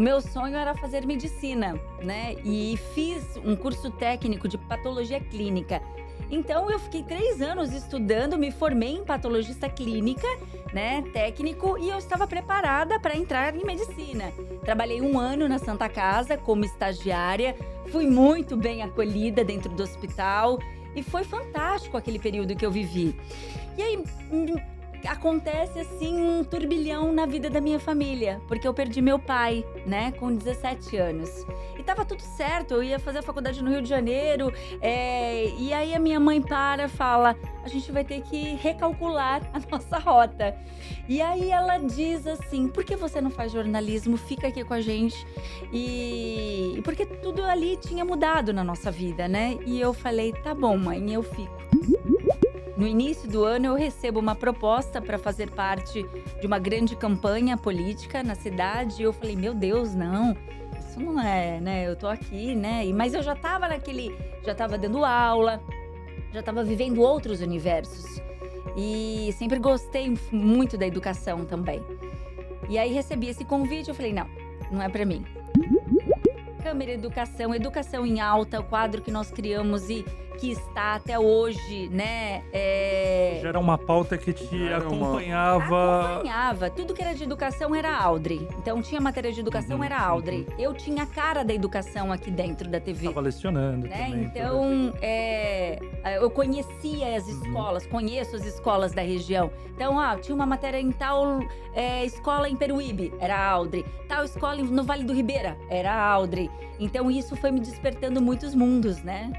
o meu sonho era fazer medicina, né? E fiz um curso técnico de patologia clínica. Então eu fiquei três anos estudando, me formei em patologista clínica, né, técnico, e eu estava preparada para entrar em medicina. Trabalhei um ano na Santa Casa como estagiária, fui muito bem acolhida dentro do hospital e foi fantástico aquele período que eu vivi. E aí acontece assim um turbilhão na vida da minha família, porque eu perdi meu pai, né, com 17 anos. E tava tudo certo, eu ia fazer a faculdade no Rio de Janeiro, é, e aí a minha mãe para, fala: a gente vai ter que recalcular a nossa rota. E aí ela diz assim: por que você não faz jornalismo? Fica aqui com a gente. E porque tudo ali tinha mudado na nossa vida, né? E eu falei: tá bom, mãe, eu fico. No início do ano, eu recebo uma proposta para fazer parte de uma grande campanha política na cidade. E eu falei, meu Deus, não, isso não é, né? Eu tô aqui, né? Mas eu já tava naquele. Já tava dando aula, já tava vivendo outros universos. E sempre gostei muito da educação também. E aí recebi esse convite, eu falei, não, não é para mim. Câmara Educação, Educação em Alta, o quadro que nós criamos e que está até hoje, né? É... Já era uma pauta que te acompanhava. Uma... Acompanhava. Tudo que era de educação era Audrey. Então tinha matéria de educação, uhum, era Audrey. Uhum. Eu tinha a cara da educação aqui dentro da TV. Estava lecionando né? também. Então, é... eu conhecia as uhum. escolas, uhum. conheço as escolas da região. Então, ah, tinha uma matéria em tal é, escola em Peruíbe, era Audrey. Tal escola no Vale do Ribeira, era Audrey. Então, isso foi me despertando muitos mundos, né?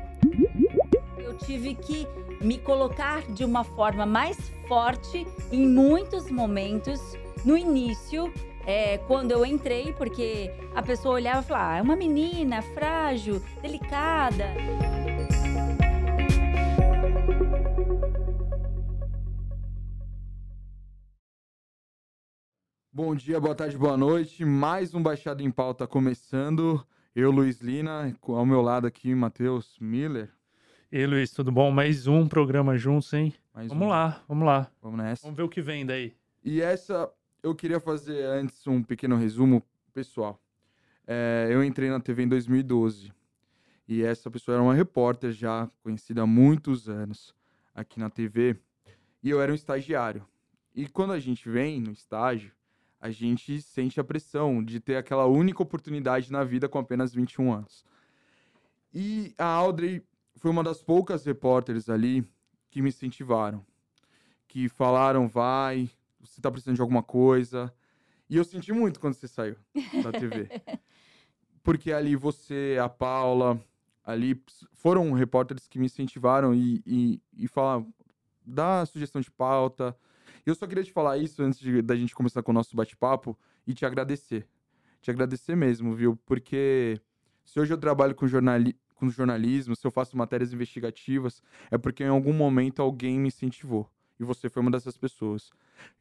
Eu tive que me colocar de uma forma mais forte em muitos momentos no início. É, quando eu entrei, porque a pessoa olhava e falava: ah, é uma menina frágil, delicada. Bom dia, boa tarde, boa noite. Mais um Baixado em Pauta começando. Eu, Luiz Lina, ao meu lado aqui, Matheus Miller. E Luiz, tudo bom? Mais um programa juntos, hein? Mais vamos um. lá, vamos lá. Vamos nessa. Vamos ver o que vem daí. E essa, eu queria fazer antes um pequeno resumo pessoal. É, eu entrei na TV em 2012. E essa pessoa era uma repórter já conhecida há muitos anos aqui na TV. E eu era um estagiário. E quando a gente vem no estágio, a gente sente a pressão de ter aquela única oportunidade na vida com apenas 21 anos. E a Audrey foi uma das poucas repórteres ali que me incentivaram. Que falaram, vai, você tá precisando de alguma coisa. E eu senti muito quando você saiu da TV. Porque ali você, a Paula, ali foram repórteres que me incentivaram e, e, e falaram, dá sugestão de pauta. Eu só queria te falar isso antes de, da gente começar com o nosso bate-papo e te agradecer. Te agradecer mesmo, viu? Porque se hoje eu trabalho com jornalismo, com jornalismo, se eu faço matérias investigativas, é porque em algum momento alguém me incentivou. E você foi uma dessas pessoas.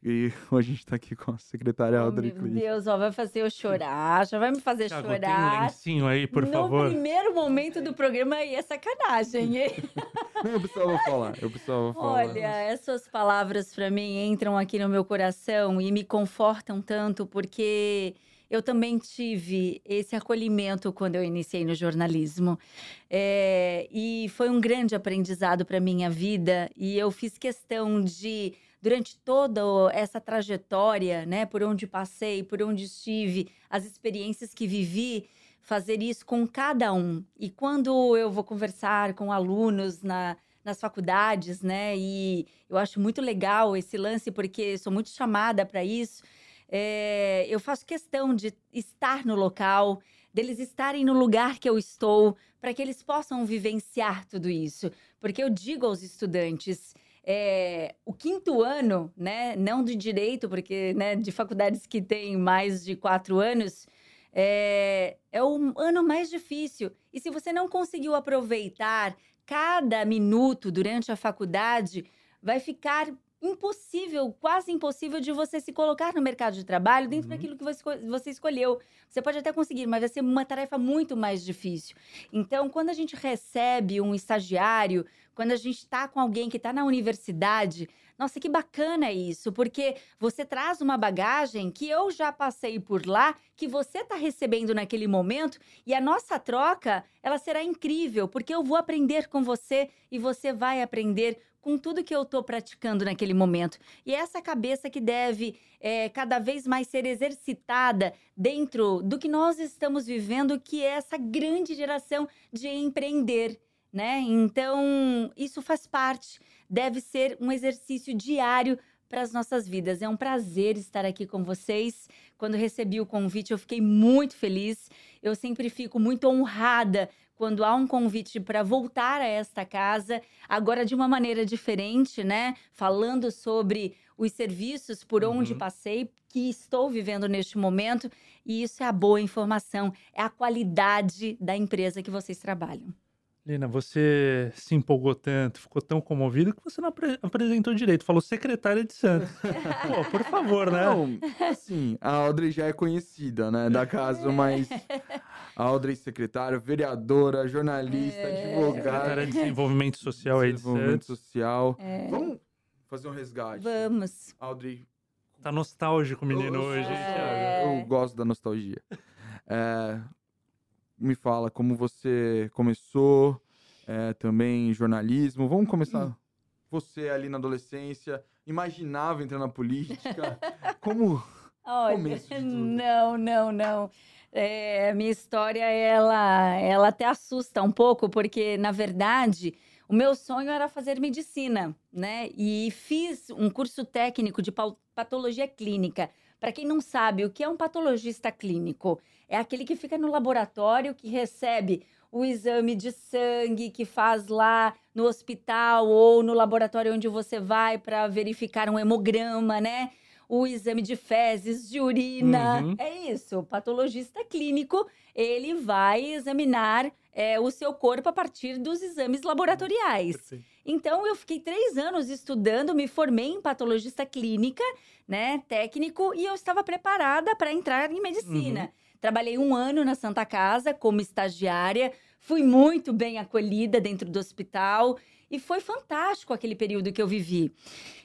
E hoje a gente tá aqui com a secretária oh, Audrey Meu Deus, ó, vai fazer eu chorar, já vai me fazer Thiago, chorar. Tem um lencinho aí, por no favor. No primeiro momento do programa aí é sacanagem, hein? eu precisava falar, eu precisava falar. Olha, essas palavras para mim entram aqui no meu coração e me confortam tanto, porque eu também tive esse acolhimento quando eu iniciei no jornalismo. É, e foi um grande aprendizado para minha vida. E eu fiz questão de, durante toda essa trajetória, né, por onde passei, por onde estive, as experiências que vivi, fazer isso com cada um. E quando eu vou conversar com alunos na nas faculdades, né? E eu acho muito legal esse lance porque sou muito chamada para isso é, eu faço questão de estar no local, deles estarem no lugar que eu estou, para que eles possam vivenciar tudo isso. Porque eu digo aos estudantes, é, o quinto ano, né, não de direito, porque né, de faculdades que têm mais de quatro anos, é, é o ano mais difícil. E se você não conseguiu aproveitar cada minuto durante a faculdade, vai ficar impossível, quase impossível de você se colocar no mercado de trabalho dentro uhum. daquilo que você, você escolheu. Você pode até conseguir, mas vai ser uma tarefa muito mais difícil. Então, quando a gente recebe um estagiário, quando a gente está com alguém que está na universidade, nossa, que bacana isso, porque você traz uma bagagem que eu já passei por lá, que você está recebendo naquele momento, e a nossa troca, ela será incrível, porque eu vou aprender com você e você vai aprender com tudo que eu estou praticando naquele momento. E é essa cabeça que deve é, cada vez mais ser exercitada dentro do que nós estamos vivendo, que é essa grande geração de empreender. Né? Então, isso faz parte, deve ser um exercício diário para as nossas vidas. É um prazer estar aqui com vocês. Quando recebi o convite, eu fiquei muito feliz. Eu sempre fico muito honrada quando há um convite para voltar a esta casa, agora de uma maneira diferente, né? Falando sobre os serviços por onde uhum. passei, que estou vivendo neste momento, e isso é a boa informação, é a qualidade da empresa que vocês trabalham. Lina, você se empolgou tanto, ficou tão comovido que você não apre apresentou direito. Falou secretária de Santos. Pô, por favor, né? Não, assim, a Audrey já é conhecida, né, da casa, mas Audrey secretária, vereadora, jornalista, é... advogada. De Desenvolvimento Social aí de Desenvolvimento Social. É... Vamos fazer um resgate. Vamos. Audrey. Tá nostálgico, menino, eu, hoje. É... Eu gosto da nostalgia. É, me fala como você começou, é, também jornalismo. Vamos começar. Hum. Você ali na adolescência, imaginava entrar na política? como Olha, não, não, não. É, minha história, ela, ela até assusta um pouco, porque, na verdade, o meu sonho era fazer medicina, né? E fiz um curso técnico de patologia clínica. Para quem não sabe, o que é um patologista clínico? É aquele que fica no laboratório, que recebe o exame de sangue que faz lá no hospital ou no laboratório onde você vai para verificar um hemograma, né? O exame de fezes, de urina. Uhum. É isso. O patologista clínico, ele vai examinar é, o seu corpo a partir dos exames laboratoriais. Perfeito. Então, eu fiquei três anos estudando, me formei em patologista clínica, né, técnico, e eu estava preparada para entrar em medicina. Uhum. Trabalhei um ano na Santa Casa como estagiária, fui muito bem acolhida dentro do hospital e foi fantástico aquele período que eu vivi.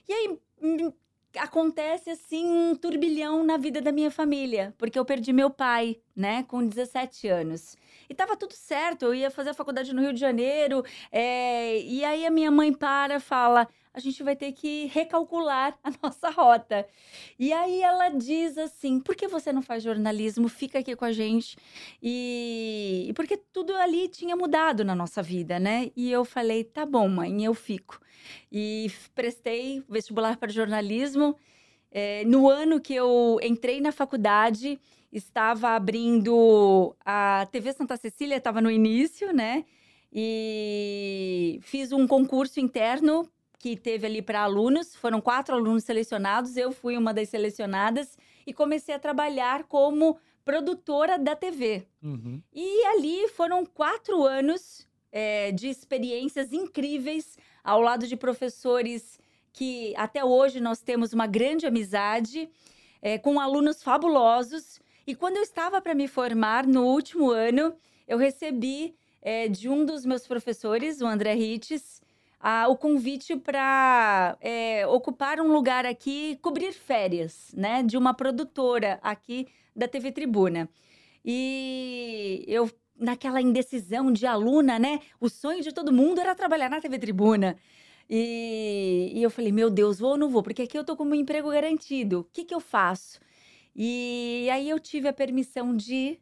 E aí hum, acontece assim um turbilhão na vida da minha família, porque eu perdi meu pai, né, com 17 anos. E tava tudo certo, eu ia fazer a faculdade no Rio de Janeiro, é... e aí a minha mãe para, fala: a gente vai ter que recalcular a nossa rota. E aí ela diz assim: por que você não faz jornalismo? Fica aqui com a gente. E, porque tudo ali tinha mudado na nossa vida, né? E eu falei: tá bom, mãe, eu fico. E prestei vestibular para jornalismo. É, no ano que eu entrei na faculdade, estava abrindo a TV Santa Cecília, estava no início, né? E fiz um concurso interno que teve ali para alunos. Foram quatro alunos selecionados, eu fui uma das selecionadas e comecei a trabalhar como produtora da TV. Uhum. E ali foram quatro anos é, de experiências incríveis ao lado de professores que até hoje nós temos uma grande amizade, é, com alunos fabulosos. E quando eu estava para me formar no último ano, eu recebi é, de um dos meus professores, o André Rittes, a, o convite para é, ocupar um lugar aqui, cobrir férias, né, de uma produtora aqui da TV Tribuna. E eu naquela indecisão de aluna, né? O sonho de todo mundo era trabalhar na TV Tribuna. E, e eu falei, meu Deus, vou ou não vou? Porque aqui eu tô com um emprego garantido. O que, que eu faço? E aí eu tive a permissão de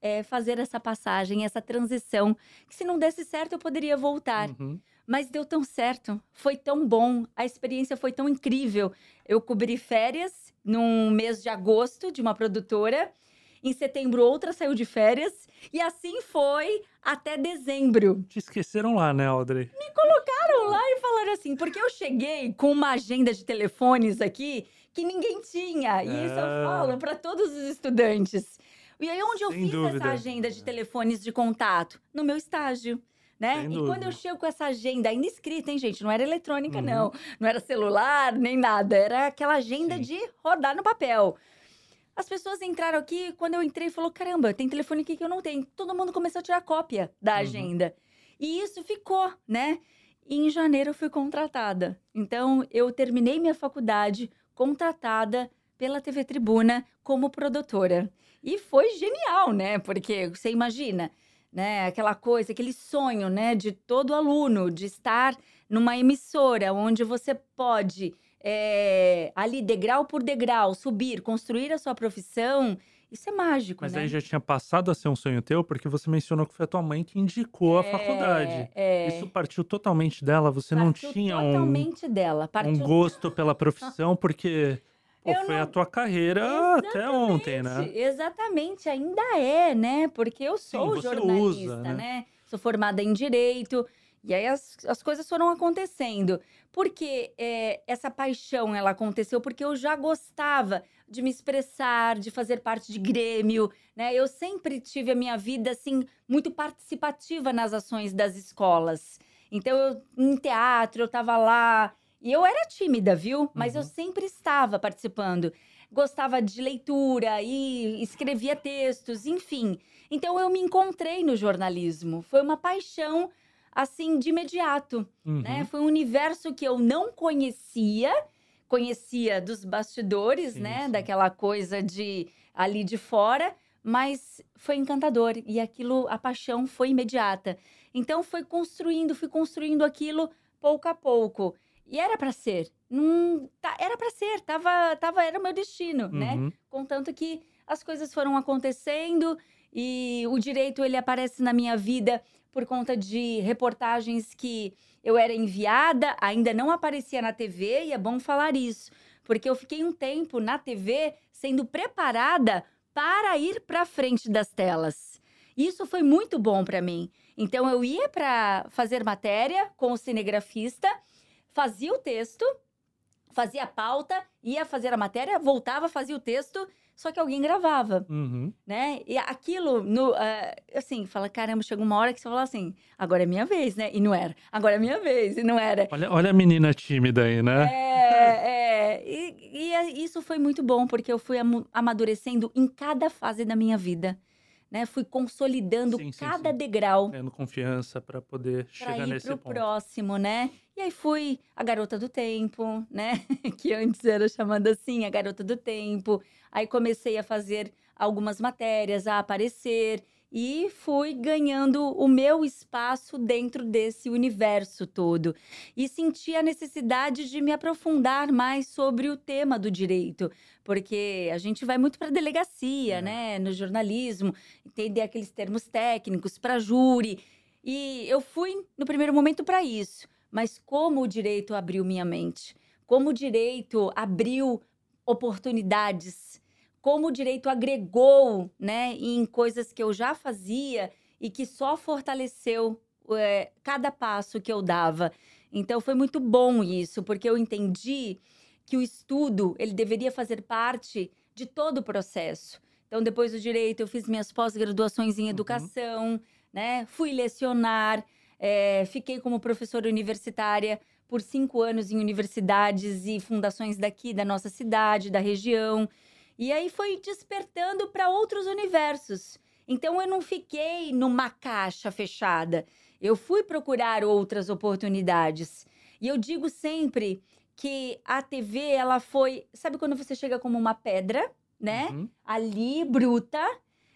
é, fazer essa passagem, essa transição. Que se não desse certo, eu poderia voltar. Uhum. Mas deu tão certo, foi tão bom, a experiência foi tão incrível. Eu cobri férias num mês de agosto de uma produtora. Em setembro, outra saiu de férias. E assim foi até dezembro. Te esqueceram lá, né, Audrey? Me colocaram lá e falaram assim, porque eu cheguei com uma agenda de telefones aqui que ninguém tinha. E é... isso eu falo para todos os estudantes. E aí, onde Sem eu fiz dúvida. essa agenda de telefones de contato? No meu estágio né? Sem e quando eu chego com essa agenda ainda escrita, hein, gente? Não era eletrônica, Uhum. não. Não era celular, nem nada. Era aquela agenda Sim. de rodar no papel. As pessoas entraram aqui, quando eu entrei, falou: caramba, tem telefone aqui que eu não tenho. Todo mundo começou a tirar cópia da Uhum. agenda. E isso ficou, né? E em janeiro eu fui contratada. Então, eu terminei minha faculdade contratada pela TV Tribuna como produtora. E foi genial, né? Porque você imagina, né? Aquela coisa, aquele sonho, né? De todo aluno, de estar numa emissora onde você pode, é, ali, degrau por degrau, subir, construir a sua profissão. Isso é mágico, Mas né? aí já tinha passado a ser um sonho teu, porque você mencionou que foi a tua mãe que indicou a faculdade. É, Isso partiu totalmente dela, você não partiu tinha um, totalmente dela. um Partiu gosto pela profissão, porque pô, Eu foi não- a tua carreira até ontem, né? Exatamente, Exatamente, ainda é, né? Porque eu sou você jornalista, usa, né? né? Sou formada em direito. E aí as, as coisas foram acontecendo. Porque é, essa paixão ela aconteceu porque eu já gostava de me expressar, de fazer parte de grêmio, né? Eu sempre tive a minha vida assim muito participativa nas ações das escolas. Então, eu, em teatro, eu tava lá. E eu era tímida, viu? Mas eu Uhum. sempre estava participando. Gostava de leitura e escrevia textos, enfim. Então, eu me encontrei no jornalismo. Foi uma paixão, assim, de imediato Uhum. né? Foi um universo que eu não conhecia, conhecia dos bastidores, Sim, né? sim. Daquela coisa de ali de fora, mas foi encantador e aquilo, a paixão foi imediata. Então foi construindo, fui construindo aquilo pouco a pouco. E era para ser, tá- era para ser, tava, tava, era o meu destino, né? Uhum. Contanto que as coisas foram acontecendo e o direito ele aparece na minha vida por conta de reportagens que eu era enviada, ainda não aparecia na TV e é bom falar isso, porque eu fiquei um tempo na TV sendo preparada para ir para frente das telas. Isso foi muito bom para mim. Então eu ia para fazer matéria com o cinegrafista, fazia o texto, fazia a pauta, ia fazer a matéria, voltava, fazia o texto, só que alguém gravava, Uhum. né? E aquilo, no, ah, assim, fala, caramba, chegou uma hora que você fala assim, agora é minha vez, né? E não era. Agora é minha vez, e não era. Olha, olha a menina tímida aí, né? É, é. E, e é- isso foi muito bom, porque eu fui amadurecendo em cada fase da minha vida. Né? Fui consolidando Sim, cada sim. degrau Tendo confiança pra poder para chegar nesse pro ponto. próximo, né? E aí fui a garota do tempo, né? que antes era chamada assim, a garota do tempo. Aí comecei a fazer algumas matérias, a aparecer e fui ganhando o meu espaço dentro desse universo todo. E senti a necessidade de me aprofundar mais sobre o tema do direito, porque a gente vai muito para delegacia, É. né, no jornalismo, entender aqueles termos técnicos para júri. E eu fui no primeiro momento para isso, mas como o direito abriu minha mente, como o direito abriu oportunidades, como o direito agregou, né, em coisas que eu já fazia e que só fortaleceu eh, cada passo que eu dava. Então foi muito bom isso, porque eu entendi que o estudo ele deveria fazer parte de todo o processo. Então depois do direito eu fiz minhas pós-graduações em educação, né? Fui lecionar, eh, fiquei como professora universitária por cinco anos em universidades e fundações daqui da nossa cidade, da região. E aí foi despertando para outros universos. Então eu não fiquei numa caixa fechada. Eu fui procurar outras oportunidades. E eu digo sempre que a TV, ela foi. Sabe quando você chega como uma pedra, né? Uhum. Ali, bruta.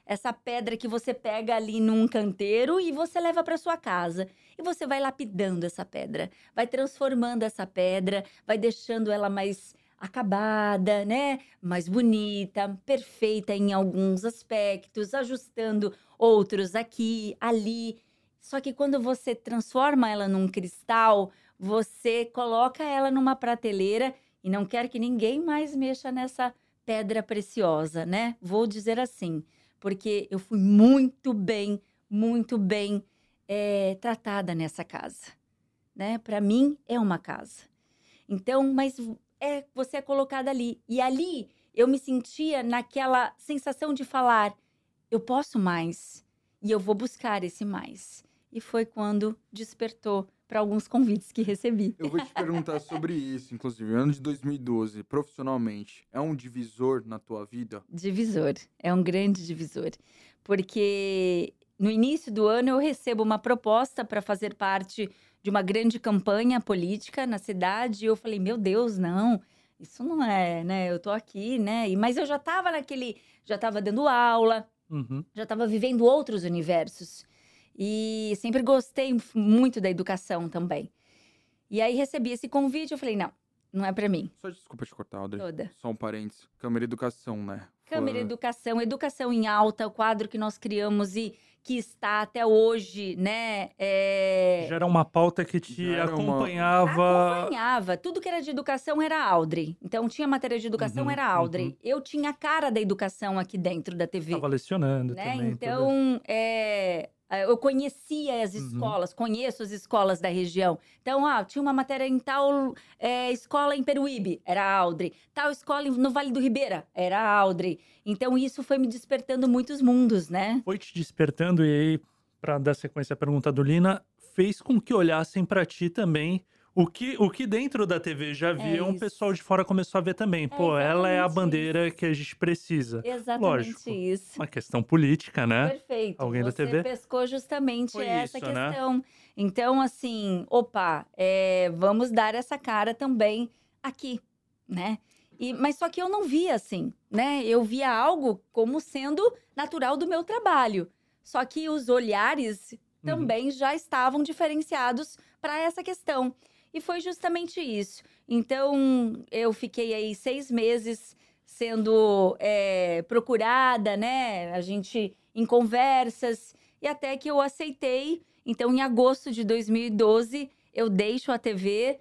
Essa pedra que você pega ali num canteiro e você leva para sua casa. E você vai lapidando essa pedra, vai transformando essa pedra, vai deixando ela mais acabada, né? Mais bonita, perfeita em alguns aspectos, ajustando outros aqui, ali. Só que quando você transforma ela num cristal, você coloca ela numa prateleira e não quer que ninguém mais mexa nessa pedra preciosa, né? Vou dizer assim, porque eu fui muito bem, muito bem eh, tratada nessa casa, né? Para mim é uma casa. Então, mas é você é colocada ali e ali eu me sentia naquela sensação de falar, eu posso mais e eu vou buscar esse mais. e foi quando despertou para alguns convites que recebi. Eu vou te perguntar sobre isso, inclusive. Ano de 2012, profissionalmente, é um divisor na tua vida? Divisor, é um grande divisor. Porque no início do ano eu recebo uma proposta para fazer parte de uma grande campanha política na cidade e eu falei: "Meu Deus, não. Isso não é, né? Eu tô aqui, né? E mas eu já estava naquele, já estava dando aula, Uhum. já estava vivendo outros universos. E sempre gostei muito da educação também. E aí recebi esse convite, eu falei: "Não, não é para mim". Só desculpa te cortar, Audrey. Toda. Só um parênteses. Câmara Educação, né? Câmara Foi- Educação, Educação em Alta, o quadro que nós criamos e que está até hoje, né? é, Já era uma pauta que te Já era uma- acompanhava. Acompanhava. Tudo que era de educação era Audrey. Então, tinha matéria de educação, Uhum, era Audrey. uhum. Eu tinha a cara da educação aqui dentro da TV. Tava lecionando né? também. Então, é, eu conhecia as Uhum. escolas, conheço as escolas da região. Então, ah, tinha uma matéria em tal é, escola em Peruíbe, era a Audrey. Tal escola no Vale do Ribeira, era a Audrey. Então, isso foi me despertando muitos mundos, né? Foi te despertando, e aí, para dar sequência à pergunta do Lina, fez com que olhassem para ti também. O que, o que dentro da TV já via, um É isso. pessoal de fora começou a ver também. Pô, ela é a bandeira isso. que a gente precisa. Exatamente Lógico. isso. Uma questão política, né? Perfeito. Alguém da Você TV? pescou justamente Foi essa isso, né? questão. Então, assim, opa, é, vamos dar essa cara também aqui, né? E, mas só que eu não via assim, né? Eu via algo como sendo natural do meu trabalho. Só que os olhares Uhum. também já estavam diferenciados para essa questão. E foi justamente isso. Então, eu fiquei aí seis meses sendo é, procurada, né? A gente em conversas, e até que eu aceitei. Então, em agosto de 2012, eu deixo a TV,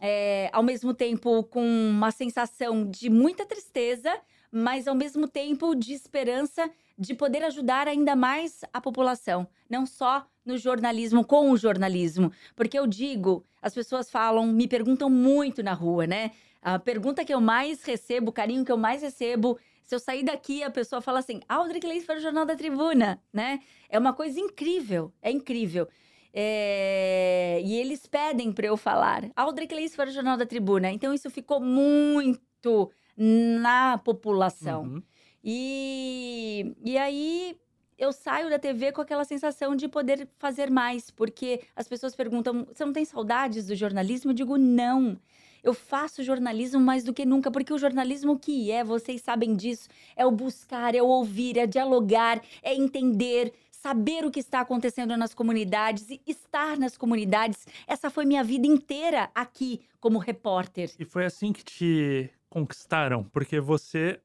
é, ao mesmo tempo com uma sensação de muita tristeza, mas ao mesmo tempo de esperança de poder ajudar ainda mais a população, não só no jornalismo, com o jornalismo. Porque eu digo, as pessoas falam, me perguntam muito na rua, né? A pergunta que eu mais recebo, o carinho que eu mais recebo, se eu sair daqui, a pessoa fala assim: Audrey Cleis para o Jornal da Tribuna, né? É uma coisa incrível, é incrível. É, E eles pedem para eu falar, Audrey Cleis para o Jornal da Tribuna. Então isso ficou muito na população. Uhum. E, e aí eu saio da TV com aquela sensação de poder fazer mais, porque as pessoas perguntam: você não tem saudades do jornalismo? Eu digo: não. Eu faço jornalismo mais do que nunca, porque o jornalismo que é, vocês sabem disso, é o buscar, é o ouvir, é dialogar, é entender, saber o que está acontecendo nas comunidades e estar nas comunidades. Essa foi minha vida inteira aqui como repórter. E foi assim que te conquistaram, porque você,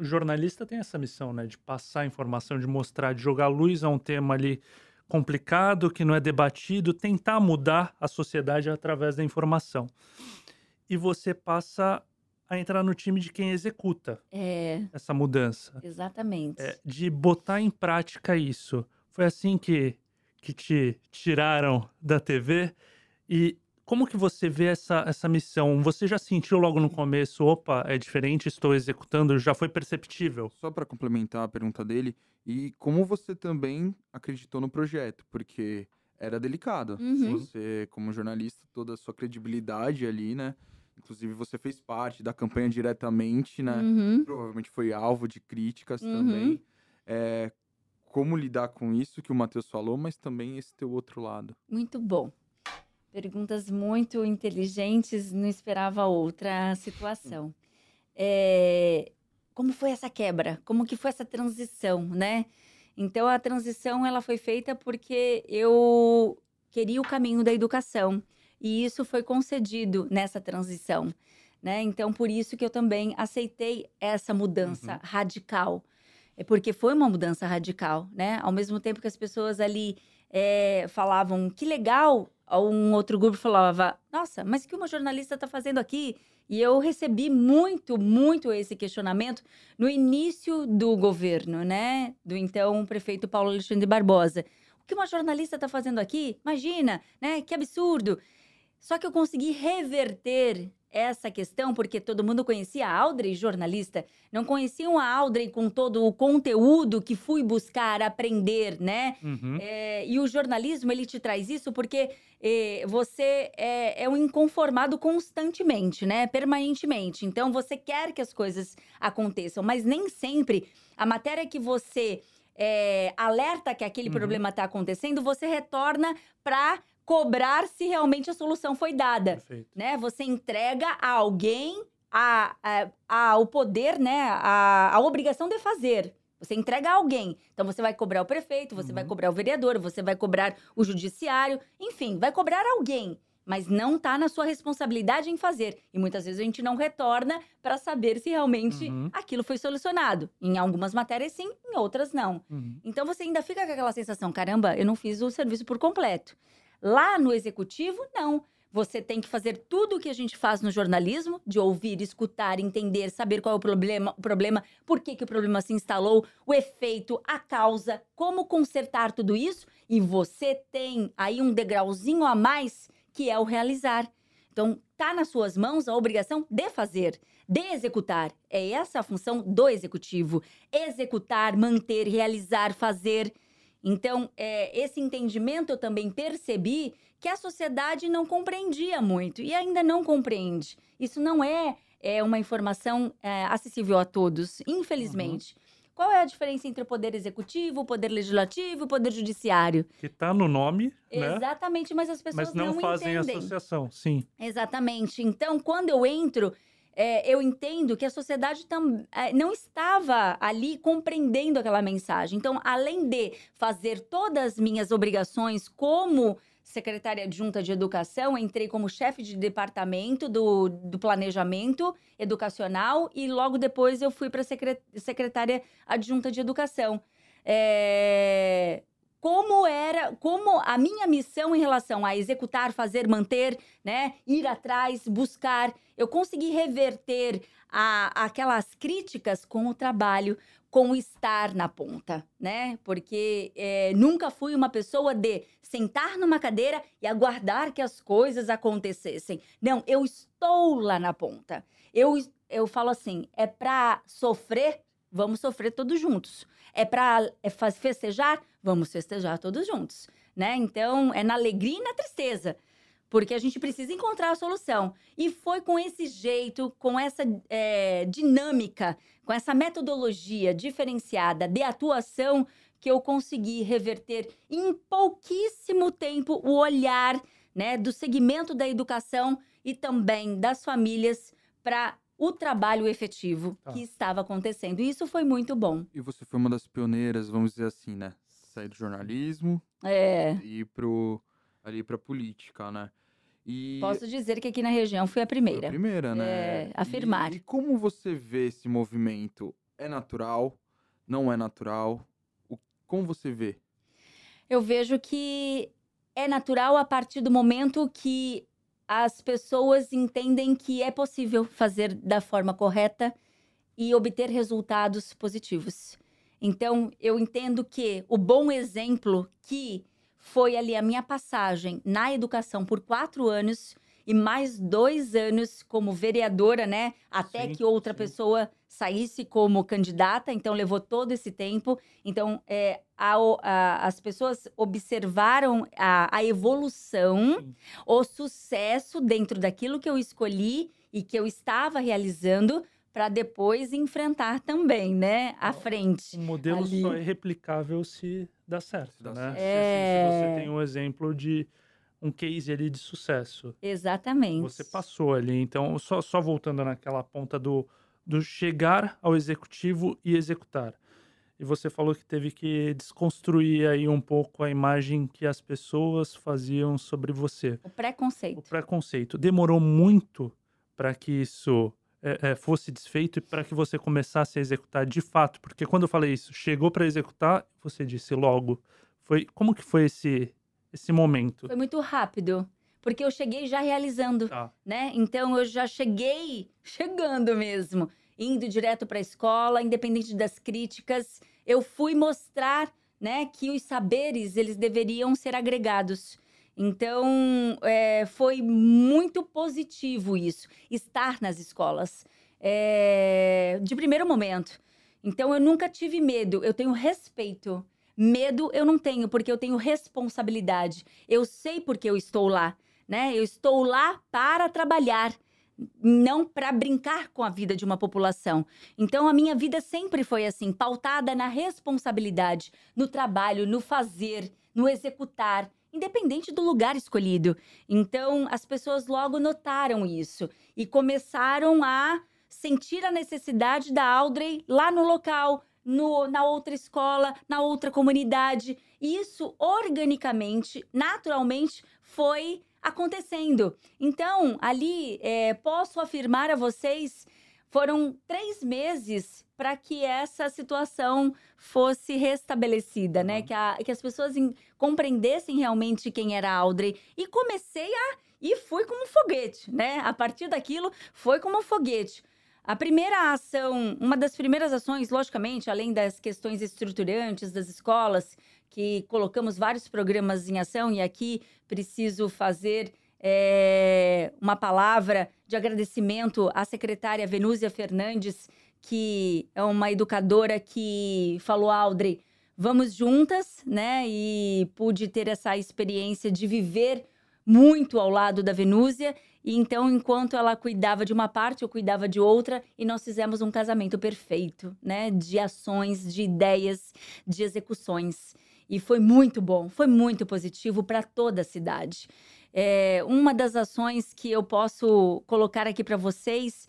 o jornalista, tem essa missão, né? De passar informação, de mostrar, de jogar luz a um tema ali complicado, que não é debatido, tentar mudar a sociedade através da informação. E você passa a entrar no time de quem executa É, essa mudança, exatamente. é, de botar em prática isso. Foi assim que, que te tiraram da TV e como que você vê essa, essa missão? Você já sentiu logo no começo, opa, é diferente, estou executando, já foi perceptível? Só para complementar a pergunta dele, e como você também acreditou no projeto, porque era delicado. Uhum. Você, como jornalista, toda a sua credibilidade ali, né? Inclusive, você fez parte da campanha diretamente, né? Uhum. Provavelmente foi alvo de críticas Uhum. também. É, como lidar com isso que o Matheus falou, mas também esse teu outro lado. Muito bom. Perguntas muito inteligentes, não esperava outra situação. É, como foi essa quebra? Como que foi essa transição, né? Então a transição ela foi feita porque eu queria o caminho da educação e isso foi concedido nessa transição, né? Então por isso que eu também aceitei essa mudança Uhum. radical, é porque foi uma mudança radical, né? Ao mesmo tempo que as pessoas ali é, falavam que legal, um outro grupo falava, nossa, mas o que uma jornalista está fazendo aqui? E eu recebi muito, muito esse questionamento no início do governo, né? Do então prefeito Paulo Alexandre Barbosa. O que uma jornalista está fazendo aqui? Imagina, né? Que absurdo. Só que eu consegui reverter essa questão, porque todo mundo conhecia a Audrey, jornalista, não conheciam a Audrey com todo o conteúdo que fui buscar aprender, né? Uhum. É, e o jornalismo, ele te traz isso porque é, você é, é um inconformado constantemente, né? Permanentemente. Então, você quer que as coisas aconteçam, mas nem sempre a matéria que você é, alerta que aquele Uhum. problema está acontecendo, você retorna para cobrar se realmente a solução foi dada Perfeito. né? Você entrega a alguém a, a, a- o poder, né? A, a obrigação de fazer. Você entrega a alguém. Então você vai cobrar o prefeito, você vai Uhum. cobrar o vereador, você vai cobrar o judiciário, enfim, vai cobrar alguém. Mas não está na sua responsabilidade em fazer. E muitas vezes a gente não retorna para saber se realmente Uhum. aquilo foi solucionado. Em algumas matérias, sim, em outras, não. Uhum. Então você ainda fica com aquela sensação: caramba, eu não fiz o serviço por completo. Lá no executivo, não. Você tem que fazer tudo o que a gente faz no jornalismo, de ouvir, escutar, entender, saber qual é o problema, o problema, por que, que o problema se instalou, o efeito, a causa, como consertar tudo isso. E você tem aí um degrauzinho a mais, que é o realizar. Então, tá nas suas mãos a obrigação de fazer, de executar. É essa a função do executivo: executar, manter, realizar, fazer. Então, é, esse entendimento eu também percebi que a sociedade não compreendia muito e ainda não compreende. Isso não é, é uma informação é, acessível a todos, infelizmente. Qual é a diferença entre o poder executivo, o poder legislativo e o poder judiciário? Que tá no nome, né? Exatamente, mas as pessoas Mas não, fazem entendem. associação, sim. Exatamente. Então, quando eu entro, é, eu entendo que a sociedade tam, é, não estava ali compreendendo aquela mensagem. Então, além de fazer todas as minhas obrigações como secretária adjunta de educação, entrei como chefe de departamento do, do planejamento educacional e logo depois eu fui para secretária adjunta de educação. É, como era, como a minha missão em relação a executar, fazer, manter, né, ir atrás, buscar, eu consegui reverter a, aquelas críticas com o trabalho, com o estar na ponta, né? Porque é, nunca fui uma pessoa de sentar numa cadeira e aguardar que as coisas acontecessem. Não, eu estou lá na ponta. Eu, eu falo assim, é para sofrer, vamos sofrer todos juntos. É para é festejar, vamos festejar todos juntos, né? Então, é na alegria e na tristeza, porque a gente precisa encontrar a solução. E foi com esse jeito, com essa é, dinâmica, com essa metodologia diferenciada de atuação que eu consegui reverter em pouquíssimo tempo o olhar, né, do segmento da educação e também das famílias para o trabalho efetivo Tá. que estava acontecendo. E isso foi muito bom. E você foi uma das pioneiras, vamos dizer assim, né? Sair do jornalismo É, e ir pro, ali pra política, né? E posso dizer que aqui na região fui a foi primeira. a primeira, né? É, E- afirmar. E, como você vê esse movimento? É natural? Não é natural? O, como você vê? Eu vejo que é natural a partir do momento que as pessoas entendem que é possível fazer da forma correta e obter resultados positivos. Então, eu entendo que o bom exemplo que foi ali a minha passagem na educação por quatro anos e mais dois anos como vereadora, né? Até Sim, que outra sim. pessoa saísse como candidata, então levou todo esse tempo. Então, é, a- o- a- as pessoas observaram a, a evolução, Sim. o sucesso dentro daquilo que eu escolhi e que eu estava realizando para depois enfrentar também, né? À frente. Um modelo Ali. só é replicável se dá certo, Se dá né? certo. Se, assim, É. se você tem um exemplo de um case ali de sucesso. Exatamente. Você passou ali. Então, só, só voltando naquela ponta do, do chegar ao executivo e executar. E você falou que teve que desconstruir aí um pouco a imagem que as pessoas faziam sobre você. O O preconceito. preconceito. Demorou muito para que isso é, é, fosse desfeito e para que você começasse a executar de fato. Porque quando eu falei isso, chegou para executar, você disse logo. Foi como que foi esse esse momento? Foi muito rápido, porque eu cheguei já realizando. Tá. né? Então eu já cheguei chegando mesmo, indo direto para a escola, independente das críticas, eu fui mostrar, né, que os saberes eles deveriam ser agregados. Então, é, foi muito positivo isso, estar nas escolas, é, de primeiro momento. Então, eu nunca tive medo, eu tenho respeito. Medo eu não tenho, porque eu tenho responsabilidade. Eu sei porque eu estou lá, né? Eu estou lá para trabalhar não para brincar com a vida de uma população. Então a minha vida sempre foi assim, pautada na responsabilidade, no trabalho, no fazer, no executar, independente do lugar escolhido. Então as pessoas logo notaram isso e começaram a sentir a necessidade da Audrey lá no local, no, na outra escola, na outra comunidade. E isso organicamente, naturalmente, foi acontecendo. Então, ali, é, posso afirmar a vocês, foram três meses para que essa situação fosse restabelecida, né? Que, a, que as pessoas em, compreendessem realmente quem era Audrey. E comecei a. E fui como um foguete, né? A partir daquilo, foi como um foguete. A primeira ação, uma das primeiras ações, logicamente, além das questões estruturantes das escolas, que colocamos vários programas em ação e aqui preciso fazer é, uma palavra de agradecimento à secretária Venúzia Fernandes, que é uma educadora que falou, Audrey, vamos juntas, né? E pude ter essa experiência de viver muito ao lado da Venúzia. E então, enquanto ela cuidava de uma parte, eu cuidava de outra, e nós fizemos um casamento perfeito, né? De ações, de ideias, de execuções. E foi muito bom, foi muito positivo para toda a cidade. É, uma das ações que eu posso colocar aqui para vocês,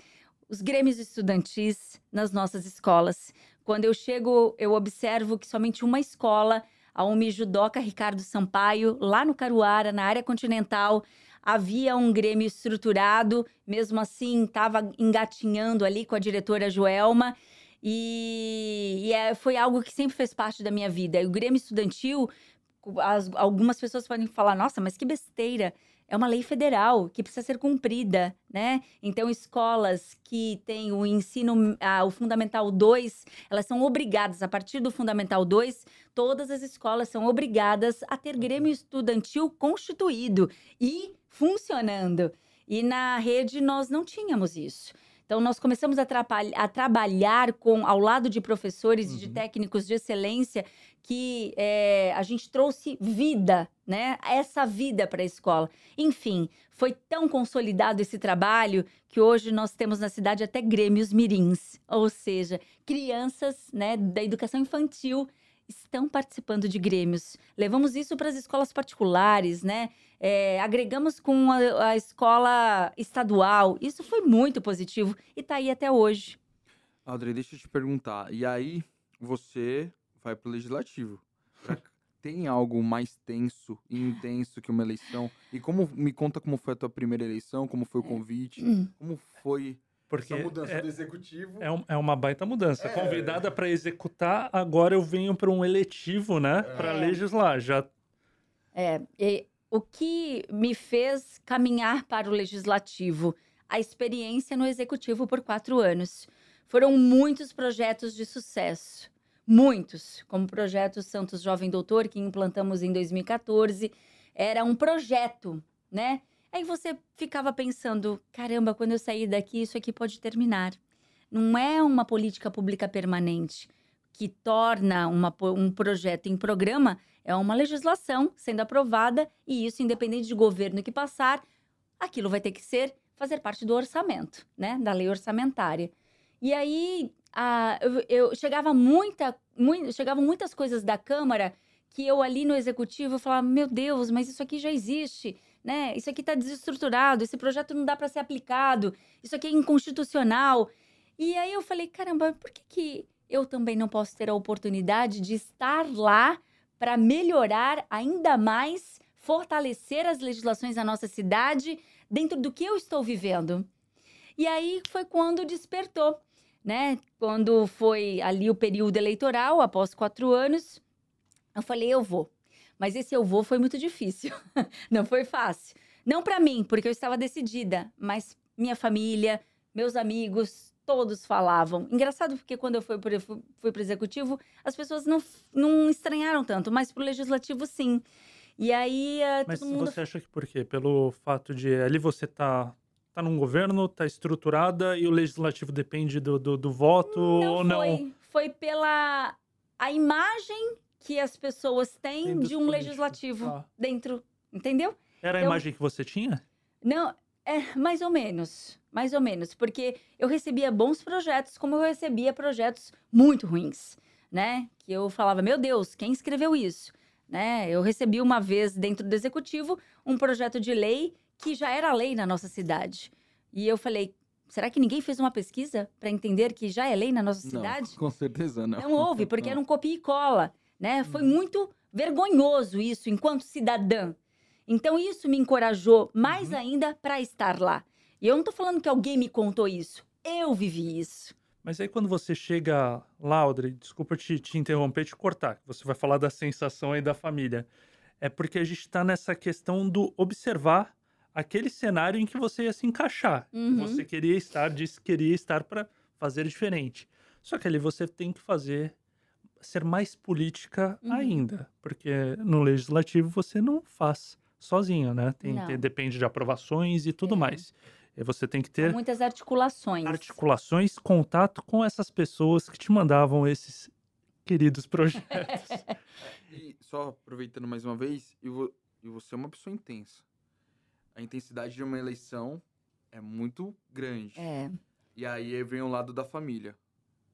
os grêmios estudantis nas nossas escolas. Quando eu chego, eu observo que somente uma escola, a Umi Judoca Ricardo Sampaio, lá no Caruara, na área continental, havia um grêmio estruturado, mesmo assim estava engatinhando ali com a diretora Joelma. E, e é, foi algo que sempre fez parte da minha vida. o Grêmio Estudantil, as, algumas pessoas podem falar, nossa, mas que besteira. É uma lei federal que precisa ser cumprida, né? Então, escolas que têm o ensino, ah, o Fundamental 2, elas são obrigadas, a partir do Fundamental 2, todas as escolas são obrigadas a ter Grêmio Estudantil constituído e funcionando. E na rede nós não tínhamos isso. Então, nós começamos a, a trabalhar com, ao lado de professores e uhum. de técnicos de excelência que é, a gente trouxe vida, né? Essa vida para a escola. Enfim, foi tão consolidado esse trabalho que hoje nós temos na cidade até grêmios mirins, ou seja, crianças né, da educação infantil estão participando de grêmios. Levamos isso para as escolas particulares, né? É, agregamos com a, a, escola estadual. Isso foi muito positivo e está aí até hoje. Audrey, deixa eu te perguntar. E aí, você vai para o legislativo. Tem algo mais tenso e intenso que uma eleição? E como me conta como foi a tua primeira eleição, como foi o convite, hum. como foi porque Essa mudança é, do executivo. É, um, é uma baita mudança. É. Convidada para executar, agora eu venho para um eletivo, né? É. Para legislar. Já... É, o que me fez caminhar para o legislativo? A experiência no executivo por quatro anos. Foram muitos projetos de sucesso. Muitos, como o projeto Santos Jovem Doutor, que implantamos em 2014. Era um projeto, né? Aí você ficava pensando: caramba, quando eu sair daqui, isso aqui pode terminar. Não é uma política pública permanente que torna uma, um projeto em programa, é uma legislação sendo aprovada e isso, independente de governo que passar, aquilo vai ter que ser fazer parte do orçamento, né, da lei orçamentária. E aí a, eu, eu chegava muita, muito, chegavam muitas coisas da Câmara que eu ali no executivo falava: meu Deus, mas isso aqui já existe né? Isso aqui está desestruturado, esse projeto não dá para ser aplicado, isso aqui é inconstitucional. E aí eu falei, caramba, por que, que eu também não posso ter a oportunidade de estar lá para melhorar ainda mais, fortalecer as legislações da nossa cidade dentro do que eu estou vivendo? E aí foi quando despertou, né? Quando foi ali o período eleitoral, após quatro anos, eu falei, eu vou. Mas esse eu vou foi muito difícil. não foi fácil. Não para mim, porque eu estava decidida, mas minha família, meus amigos, todos falavam. Engraçado porque quando eu fui para o executivo, as pessoas não, não estranharam tanto, mas para o legislativo sim. E aí uh, Mas todo mundo. você acha que por quê? Pelo fato de ali você tá, tá num governo, tá estruturada e o legislativo depende do, do, do voto Não ou não? foi. Foi pela a imagem que as pessoas têm Tem de um legislativo Tá. dentro. Entendeu? Era a Então- imagem que você tinha? Não, é mais ou menos. Mais ou menos. Porque eu recebia bons projetos, como eu recebia projetos muito ruins, né? Que eu falava, meu Deus, quem escreveu isso? Né? Eu recebi uma vez dentro do executivo um projeto de lei que já era lei na nossa cidade. E eu falei, será que ninguém fez uma pesquisa para entender que já é lei na nossa cidade? Não, com certeza não. Não houve, porque era um copia e cola, né? Foi Uhum. muito vergonhoso isso enquanto cidadã. Então isso me encorajou mais Uhum. ainda para estar lá. E eu não tô falando que alguém me contou isso. Eu vivi isso. Mas aí quando você chega lá, Audrey, desculpa te, te interromper, te cortar, você vai falar da sensação aí da família. É porque a gente tá nessa questão do observar aquele cenário em que você ia se encaixar. Uhum. Você queria estar, disse que queria estar para fazer diferente. Só que ali você tem que fazer ser mais política Uhum. ainda, porque no legislativo você não faz sozinho, né? Tem, Não. tem- depende de aprovações e tudo É. mais. E você tem que ter muitas articulações. articulações, contato com essas pessoas que te mandavam esses queridos projetos. E só aproveitando mais uma vez, e, vo- e você é uma pessoa intensa. A intensidade de uma eleição é muito grande. É. E aí vem o lado da família.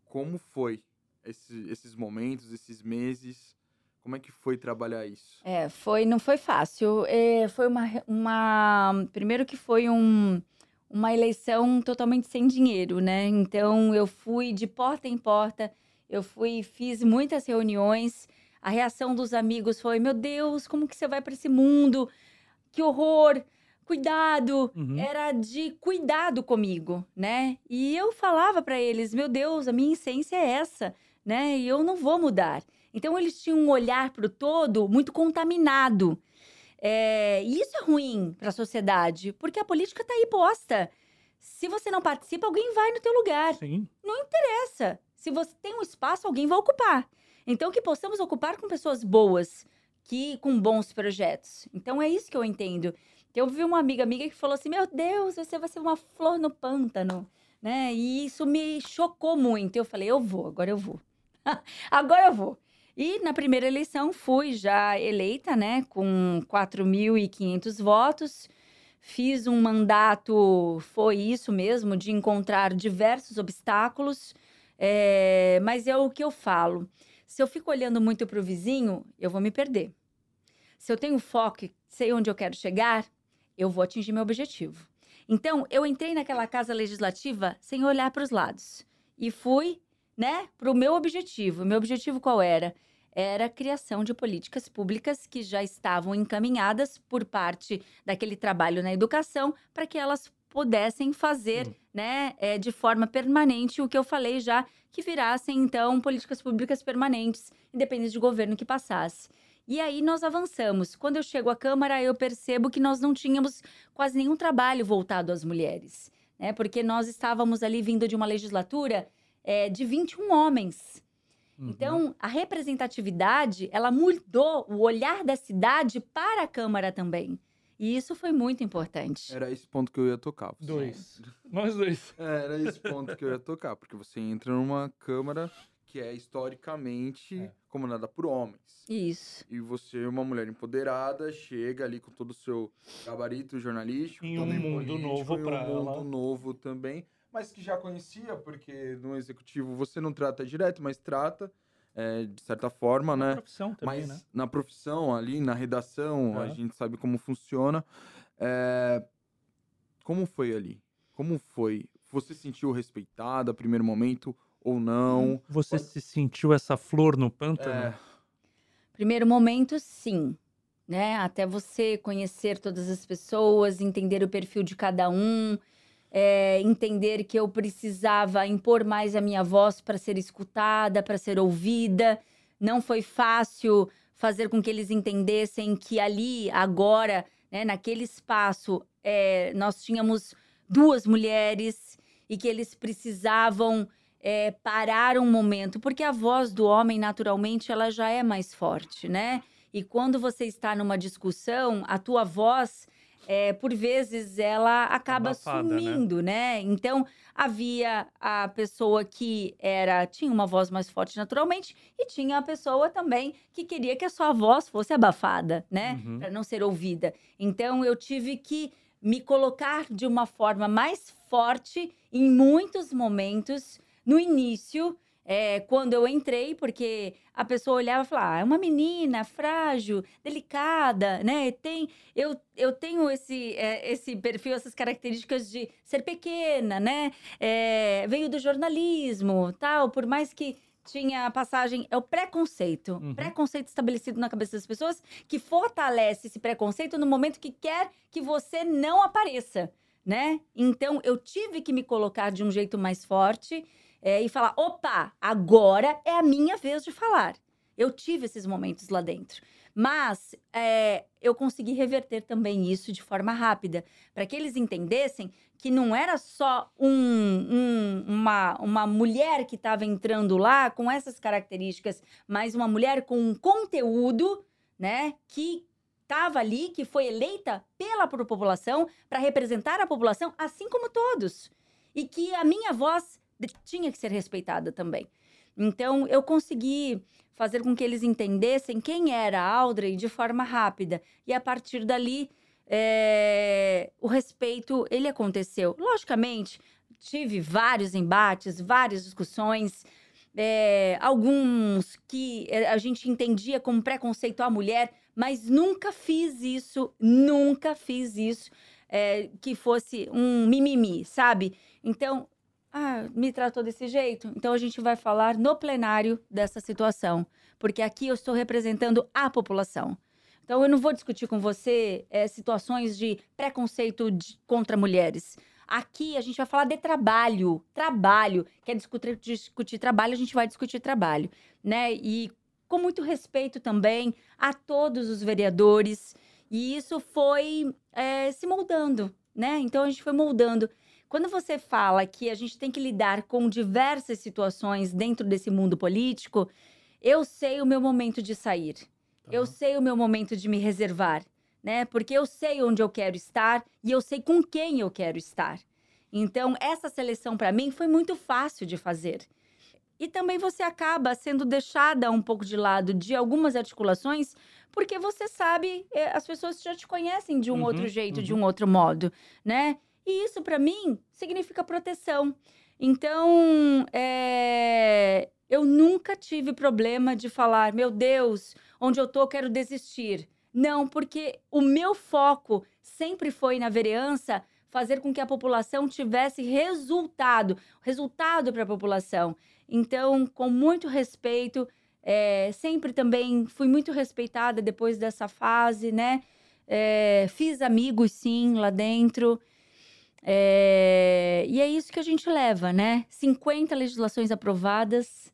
Como foi esse- esses momentos, esses meses? Como é que foi trabalhar isso? É, foi, não foi fácil. É, foi uma, uma. Primeiro que foi um, uma eleição totalmente sem dinheiro, né? Então eu fui de porta em porta, eu fui, fiz muitas reuniões. A reação dos amigos foi: meu Deus, como que você vai para esse mundo? Que horror! Cuidado! Uhum. Era de cuidado comigo, né? E eu falava para eles: meu Deus, a minha essência é essa, né? E eu não vou mudar. Então eles tinham um olhar para o todo muito contaminado. É, e isso é ruim para a sociedade, porque a política está aí posta. Se você não participa, alguém vai no teu lugar. Sim. Essa. Se você tem um espaço, alguém vai ocupar. Então que possamos ocupar com pessoas boas, que com bons projetos. Então é isso que eu entendo. Eu vi uma amiga amiga que falou assim: "Meu Deus, você vai ser uma flor no pântano", né? E isso me chocou muito. Eu falei: "Eu vou, agora eu vou". agora eu vou. E na primeira eleição fui já eleita, né, com 4.500 votos. Fiz um mandato, foi isso mesmo, de encontrar diversos obstáculos. É, mas é o que eu falo. Se eu fico olhando muito para o vizinho, eu vou me perder. Se eu tenho foco sei onde eu quero chegar, eu vou atingir meu objetivo. Então, eu entrei naquela casa legislativa sem olhar para os lados. E fui, né, para o meu objetivo. Meu objetivo qual era? Era a criação de políticas públicas que já estavam encaminhadas por parte daquele trabalho na educação para que elas pudessem fazer, Sim. né, é, de forma permanente o que eu falei já, que virassem então políticas públicas permanentes, independente de governo que passasse. E aí nós avançamos. Quando eu chego à Câmara, eu percebo que nós não tínhamos quase nenhum trabalho voltado às mulheres, né? Porque nós estávamos ali vindo de uma legislatura é, de 21 homens. Uhum. Então, a representatividade, ela mudou o olhar da cidade para a Câmara também. E isso foi muito importante. Era esse ponto que eu ia tocar. Você- Dois. Nós dois. É, era esse ponto que eu ia tocar, porque você entra numa Câmara que é historicamente É. comandada por homens. Isso. E você, uma mulher empoderada, chega ali com todo o seu gabarito jornalístico. Em um mundo político, novo em um pra mundo ela. novo também. Mas que já conhecia, porque no executivo você não trata direto, mas trata, é, de certa forma, Na né? profissão também, Mas né? na profissão, ali na redação, a É. gente sabe como funciona. É, Como foi ali? Como foi? Você se sentiu respeitada, primeiro momento, ou não? Você se sentiu essa flor no pântano? É, Primeiro momento, sim. Né? Até você conhecer todas as pessoas, entender o perfil de cada um, é, entender que eu precisava impor mais a minha voz para ser escutada, para ser ouvida. Não foi fácil fazer com que eles entendessem que ali, agora, né, naquele espaço, é, nós tínhamos duas mulheres e que eles precisavam é, parar um momento, porque a voz do homem, naturalmente, ela já é mais forte, né? E quando você está numa discussão, a tua voz é, por vezes ela acaba Abafada, né? sumindo, né? Então havia a pessoa que era tinha uma voz mais forte naturalmente e tinha a pessoa também que queria que a sua voz fosse abafada, né? Uhum. Para não ser ouvida. Então eu tive que me colocar de uma forma mais forte em muitos momentos no início é, quando eu entrei, porque a pessoa olhava e falava, ah, é uma menina frágil, delicada, né? Tem, eu, eu tenho esse, é, esse perfil, essas características de ser pequena, né? É, veio do jornalismo, tal, por mais que tinha a passagem, é o preconceito. Uhum. Preconceito estabelecido na cabeça das pessoas que fortalece esse preconceito no momento que quer que você não apareça, né? Então, eu tive que me colocar de um jeito mais forte é, e falar: opa, agora é a minha vez de falar. Eu tive esses momentos lá dentro. Mas é, eu consegui reverter também isso de forma rápida, para que eles entendessem que não era só um, um, uma, uma mulher que estava entrando lá com essas características, mas uma mulher com um conteúdo, né, que estava ali, que foi eleita pela população para representar a população, assim como todos. E que a minha voz tinha que ser respeitada também. Então, eu consegui fazer com que eles entendessem quem era a Audrey de forma rápida. E a partir dali, é, o respeito, ele aconteceu. Logicamente, tive vários embates, várias discussões, é, alguns que é, a gente entendia como preconceito à mulher, mas nunca fiz isso, nunca fiz isso é, que fosse um mimimi, sabe? Então, ah, me tratou desse jeito. Então a gente vai falar no plenário dessa situação, porque aqui eu estou representando a população. Então eu não vou discutir com você eh, situações de preconceito de- contra mulheres. Aqui a gente vai falar de trabalho, trabalho. Quer discutir, discutir trabalho, a gente vai discutir trabalho, né? E com muito respeito também a todos os vereadores. E isso foi eh, se moldando, né? Então a gente foi moldando. Quando você fala que a gente tem que lidar com diversas situações dentro desse mundo político, eu sei o meu momento de sair. Eu Tá. sei o meu momento de me reservar, né? Porque eu sei onde eu quero estar e eu sei com quem eu quero estar. Então, essa seleção para mim foi muito fácil de fazer. E também você acaba sendo deixada um pouco de lado de algumas articulações, porque você sabe, eh, as pessoas já te conhecem de um Uhum, outro jeito, de uhum. um outro modo, né? E isso, para mim, significa proteção. Então, é, eu nunca tive problema de falar, meu Deus, onde eu tô, quero desistir. Não, porque o meu foco sempre foi na vereança fazer com que a população tivesse resultado, resultado para a população. Então, com muito respeito, é, sempre também fui muito respeitada depois dessa fase, né? É, fiz amigos, sim, lá dentro. É, e é isso que a gente leva, né? 50 legislações aprovadas.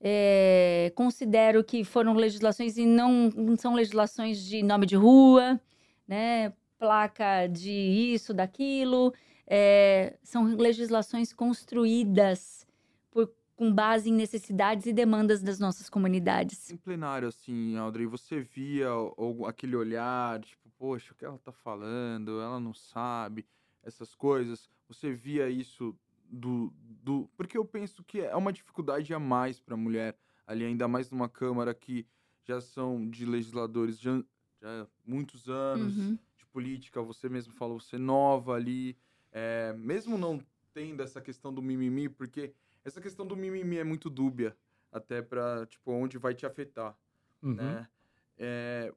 É, considero que foram legislações e não, são legislações de nome de rua, né? Placa de isso, daquilo. É, são legislações construídas por, com base em necessidades e demandas das nossas comunidades. Em plenário, assim, Audrey, você via o- aquele olhar, tipo, poxa, o que ela tá falando? Ela não sabe, essas coisas. Você via isso do, do. Porque eu penso que é uma dificuldade a mais para a mulher, ali, ainda mais numa Câmara que já são de legisladores já, já há muitos anos Uhum. de política, você mesmo falou, você nova ali, é, mesmo não tendo essa questão do mimimi, porque essa questão do mimimi é muito dúbia, até para tipo, onde vai te afetar, Uhum. né? É,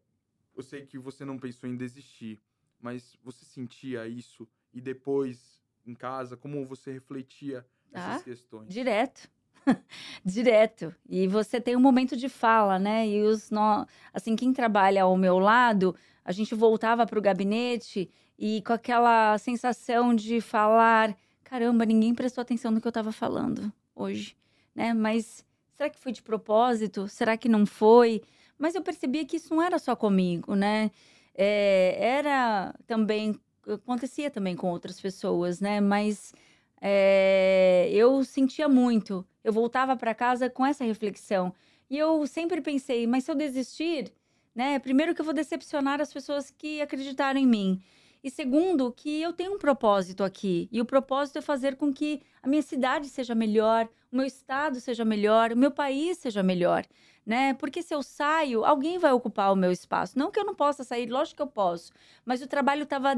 eu sei que você não pensou em desistir, mas você sentia isso e depois, em casa, como você refletia essas Ah, questões? Direto. Direto. E você tem um momento de fala, né? E os nó, assim, quem trabalha ao meu lado, a gente voltava para o gabinete e com aquela sensação de falar, caramba, ninguém prestou atenção no que eu estava falando hoje, né? Mas será que foi de propósito? Será que não foi? Mas eu percebia que isso não era só comigo, né? É, era também acontecia também com outras pessoas, né? Mas é, eu sentia muito. Eu voltava para casa com essa reflexão. E eu sempre pensei, mas se eu desistir, né? Primeiro que eu vou decepcionar as pessoas que acreditaram em mim. E segundo, que eu tenho um propósito aqui. E o propósito é fazer com que a minha cidade seja melhor, o meu estado seja melhor, o meu país seja melhor, né? Porque se eu saio, alguém vai ocupar o meu espaço. Não que eu não possa sair, lógico que eu posso, mas o trabalho estava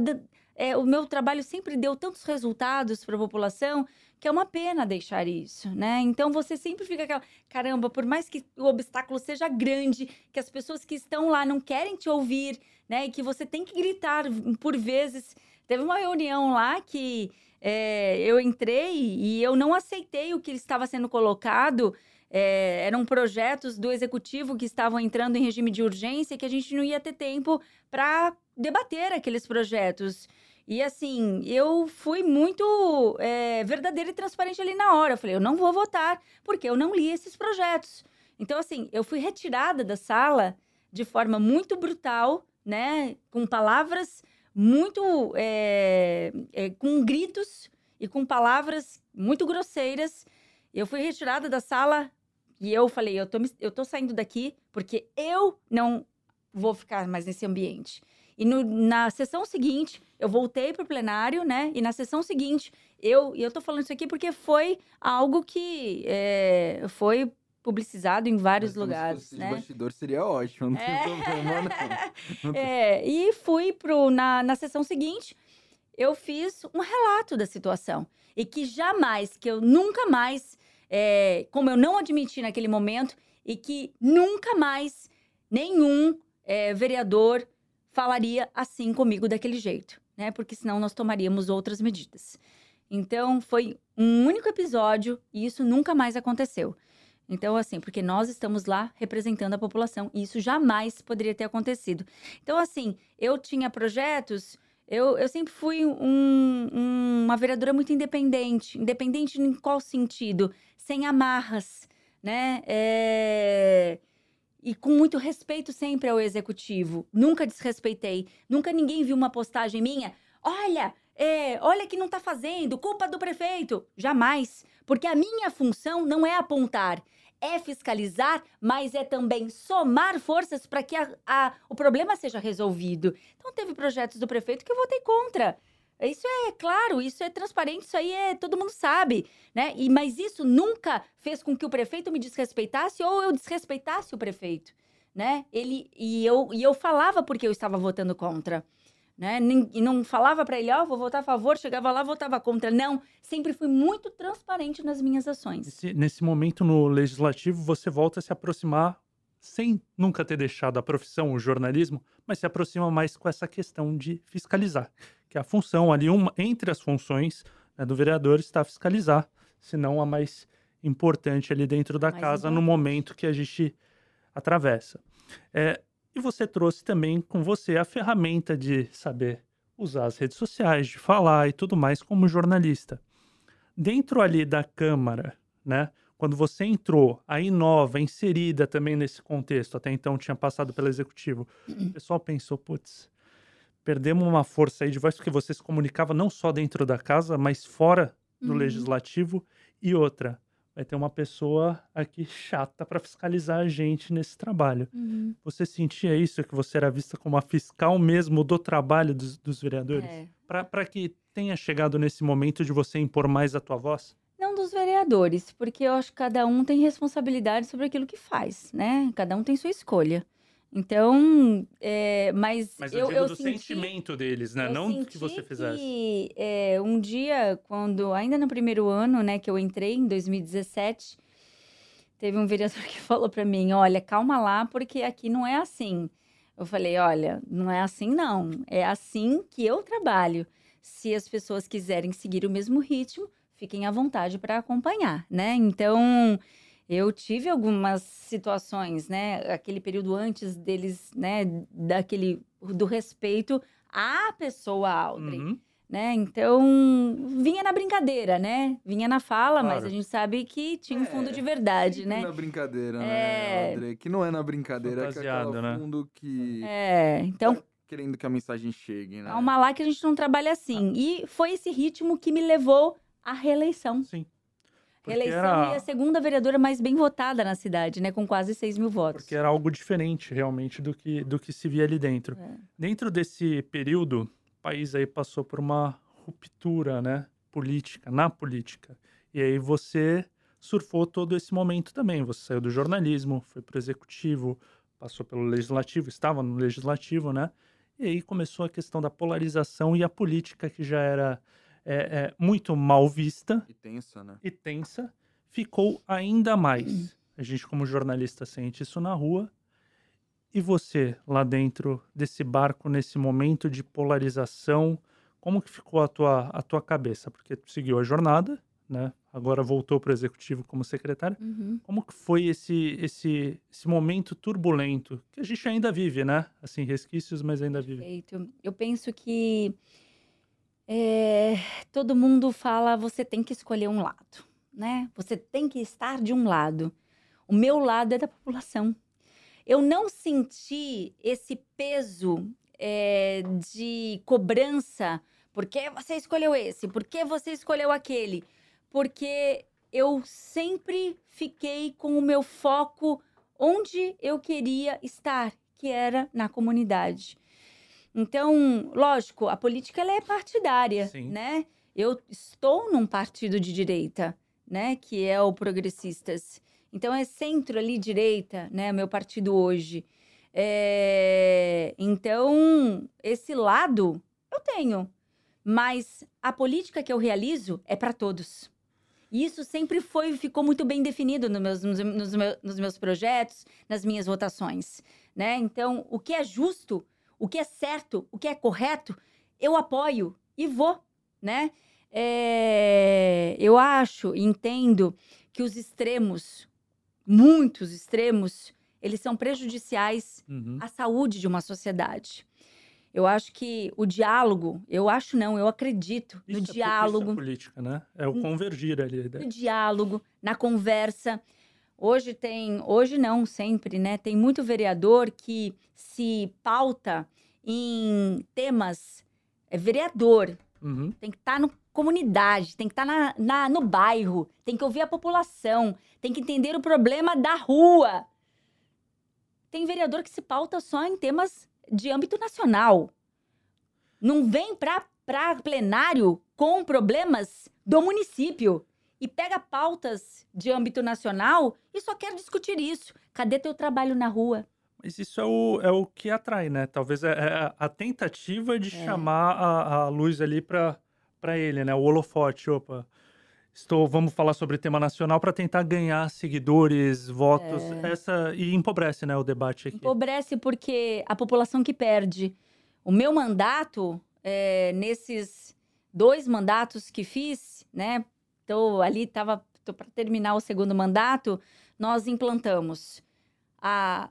é, o meu trabalho sempre deu tantos resultados para a população que é uma pena deixar isso, né? Então você sempre fica aquela, caramba, por mais que o obstáculo seja grande, que as pessoas que estão lá não querem te ouvir, né? E que você tem que gritar por vezes. Teve uma reunião lá que é, eu entrei e eu não aceitei o que estava sendo colocado. É, eram projetos do executivo que estavam entrando em regime de urgência que a gente não ia ter tempo para debater aqueles projetos. E assim, eu fui muito é, verdadeira e transparente ali na hora. Eu falei, eu não vou votar, porque eu não li esses projetos. Então, assim, eu fui retirada da sala de forma muito brutal, né? Com palavras muito. É, é, com gritos e com palavras muito grosseiras. Eu fui retirada da sala e eu falei, eu tô, eu tô saindo daqui porque eu não vou ficar mais nesse ambiente. E no, na sessão seguinte, eu voltei para o plenário, né? E na sessão seguinte, eu, e eu tô falando isso aqui porque foi algo que é, foi publicizado em vários Mas, lugares, se né? bastidor seria ótimo, não é... problema não. é, e fui pro na, na sessão seguinte, eu fiz um relato da situação e que jamais, que eu nunca mais, é, como eu não admiti naquele momento e que nunca mais nenhum é, vereador falaria assim comigo daquele jeito, né? Porque senão nós tomaríamos outras medidas. Então, foi um único episódio e isso nunca mais aconteceu. Então, assim, porque nós estamos lá representando a população e isso jamais poderia ter acontecido. Então, assim, eu tinha projetos, eu, eu sempre fui um, um, uma vereadora muito independente. Independente em qual sentido? Sem amarras, né? É e com muito respeito sempre ao executivo. Nunca desrespeitei. Nunca ninguém viu uma postagem minha. Olha, é, olha que não está fazendo, culpa do prefeito. Jamais. Porque a minha função não é apontar, é fiscalizar, mas é também somar forças para que a, a, o problema seja resolvido. Então, teve projetos do prefeito que eu votei contra. Isso é claro, isso é transparente, isso aí é todo mundo sabe, né? E mas isso nunca fez com que o prefeito me desrespeitasse ou eu desrespeitasse o prefeito, né? Ele e eu e eu falava porque eu estava votando contra, né? E não falava para ele, ó, oh, vou votar a favor, chegava lá, votava contra. Não, sempre fui muito transparente nas minhas ações. Nesse, nesse momento no legislativo, você volta a se aproximar sem nunca ter deixado a profissão, o jornalismo, mas se aproxima mais com essa questão de fiscalizar que a função ali, uma, entre as funções né, do vereador, está fiscalizar, se não a mais importante ali dentro da mais casa importante. no momento que a gente atravessa. É, e você trouxe também com você a ferramenta de saber usar as redes sociais, de falar e tudo mais como jornalista. Dentro ali da Câmara, né? Quando você entrou, aí nova, inserida também nesse contexto, até então tinha passado pelo executivo, o pessoal pensou, putz, perdemos uma força aí de voz porque você se comunicava não só dentro da casa, mas fora do uhum. legislativo. E outra, vai ter uma pessoa aqui chata para fiscalizar a gente nesse trabalho. Uhum. Você sentia isso, que você era vista como a fiscal mesmo do trabalho dos, dos vereadores? É. Para que tenha chegado nesse momento de você impor mais a tua voz? Não dos vereadores, porque eu acho que cada um tem responsabilidade sobre aquilo que faz, né? Cada um tem sua escolha. Então, é, mas, mas eu, eu, eu do senti, sentimento deles, né? Não que você fizesse. Que, é, um dia, quando ainda no primeiro ano, né, que eu entrei em 2017, teve um vereador que falou para mim: "Olha, calma lá, porque aqui não é assim". Eu falei: "Olha, não é assim não. É assim que eu trabalho. Se as pessoas quiserem seguir o mesmo ritmo, fiquem à vontade para acompanhar, né? Então, eu tive algumas situações, né? Aquele período antes deles, né? Daquele do respeito à pessoa Aldrin. Uhum. Né? Então, vinha na brincadeira, né? Vinha na fala, claro. mas a gente sabe que tinha um fundo é, de verdade, né? na brincadeira, né, é... né, Que não é na brincadeira, é aquele né? fundo que... É, então... Tá querendo que a mensagem chegue, né? Calma lá que a gente não trabalha assim. Ah. E foi esse ritmo que me levou à reeleição. Sim. Reeleição era... e a segunda vereadora mais bem votada na cidade, né? Com quase 6 mil votos. Porque era algo diferente, realmente, do que, do que se via ali dentro. É. Dentro desse período, o país aí passou por uma ruptura, né? Política, na política. E aí você surfou todo esse momento também. Você saiu do jornalismo, foi para o executivo, passou pelo legislativo, estava no legislativo, né? E aí começou a questão da polarização e a política que já era é, é, muito mal vista. E tensa, né? E tensa, ficou ainda mais. A gente, como jornalista, sente isso na rua. E você, lá dentro desse barco, nesse momento de polarização, como que ficou a tua, a tua cabeça? Porque tu seguiu a jornada, né? Agora voltou para o executivo como secretária. Uhum. Como que foi esse, esse, esse momento turbulento que a gente ainda vive, né? Assim, resquícios, mas ainda vive. Perfeito. Eu penso que é, todo mundo fala você tem que escolher um lado, né? Você tem que estar de um lado. O meu lado é da população. Eu não senti esse peso é, de cobrança. Por que você escolheu esse? Por que você escolheu aquele? Porque eu sempre fiquei com o meu foco onde eu queria estar, que era na comunidade. Então, lógico, a política ela é partidária, Sim. né? Eu estou num partido de direita, né, que é o Progressistas. Então é centro ali direita, né, meu partido hoje. É... Então esse lado eu tenho, mas a política que eu realizo é para todos. E isso sempre foi, ficou muito bem definido nos meus, nos, nos, meus, nos meus projetos, nas minhas votações, né? Então, o que é justo o que é certo, o que é correto, eu apoio e vou, né? É, eu acho, entendo que os extremos, muitos extremos, eles são prejudiciais uhum. à saúde de uma sociedade. Eu acho que o diálogo, eu acho não, eu acredito isso no é, diálogo. Isso é política, né? É o convergir ali. Né? No diálogo, na conversa. Hoje tem, hoje não, sempre, né? Tem muito vereador que se pauta em temas é vereador. Uhum. Tem que estar tá na comunidade, tem que estar tá na, na, no bairro, tem que ouvir a população, tem que entender o problema da rua. Tem vereador que se pauta só em temas de âmbito nacional. Não vem para plenário com problemas do município e pega pautas de âmbito nacional e só quer discutir isso. Cadê teu trabalho na rua? Mas isso é o, é o que atrai, né? Talvez é, é a tentativa de é. chamar a, a luz ali para ele, né? O holofote, opa. Estou, vamos falar sobre tema nacional para tentar ganhar seguidores, votos, é. essa e empobrece, né, o debate aqui. Empobrece porque a população que perde. O meu mandato, é, nesses dois mandatos que fiz, né, então, ali estava para terminar o segundo mandato, nós implantamos a,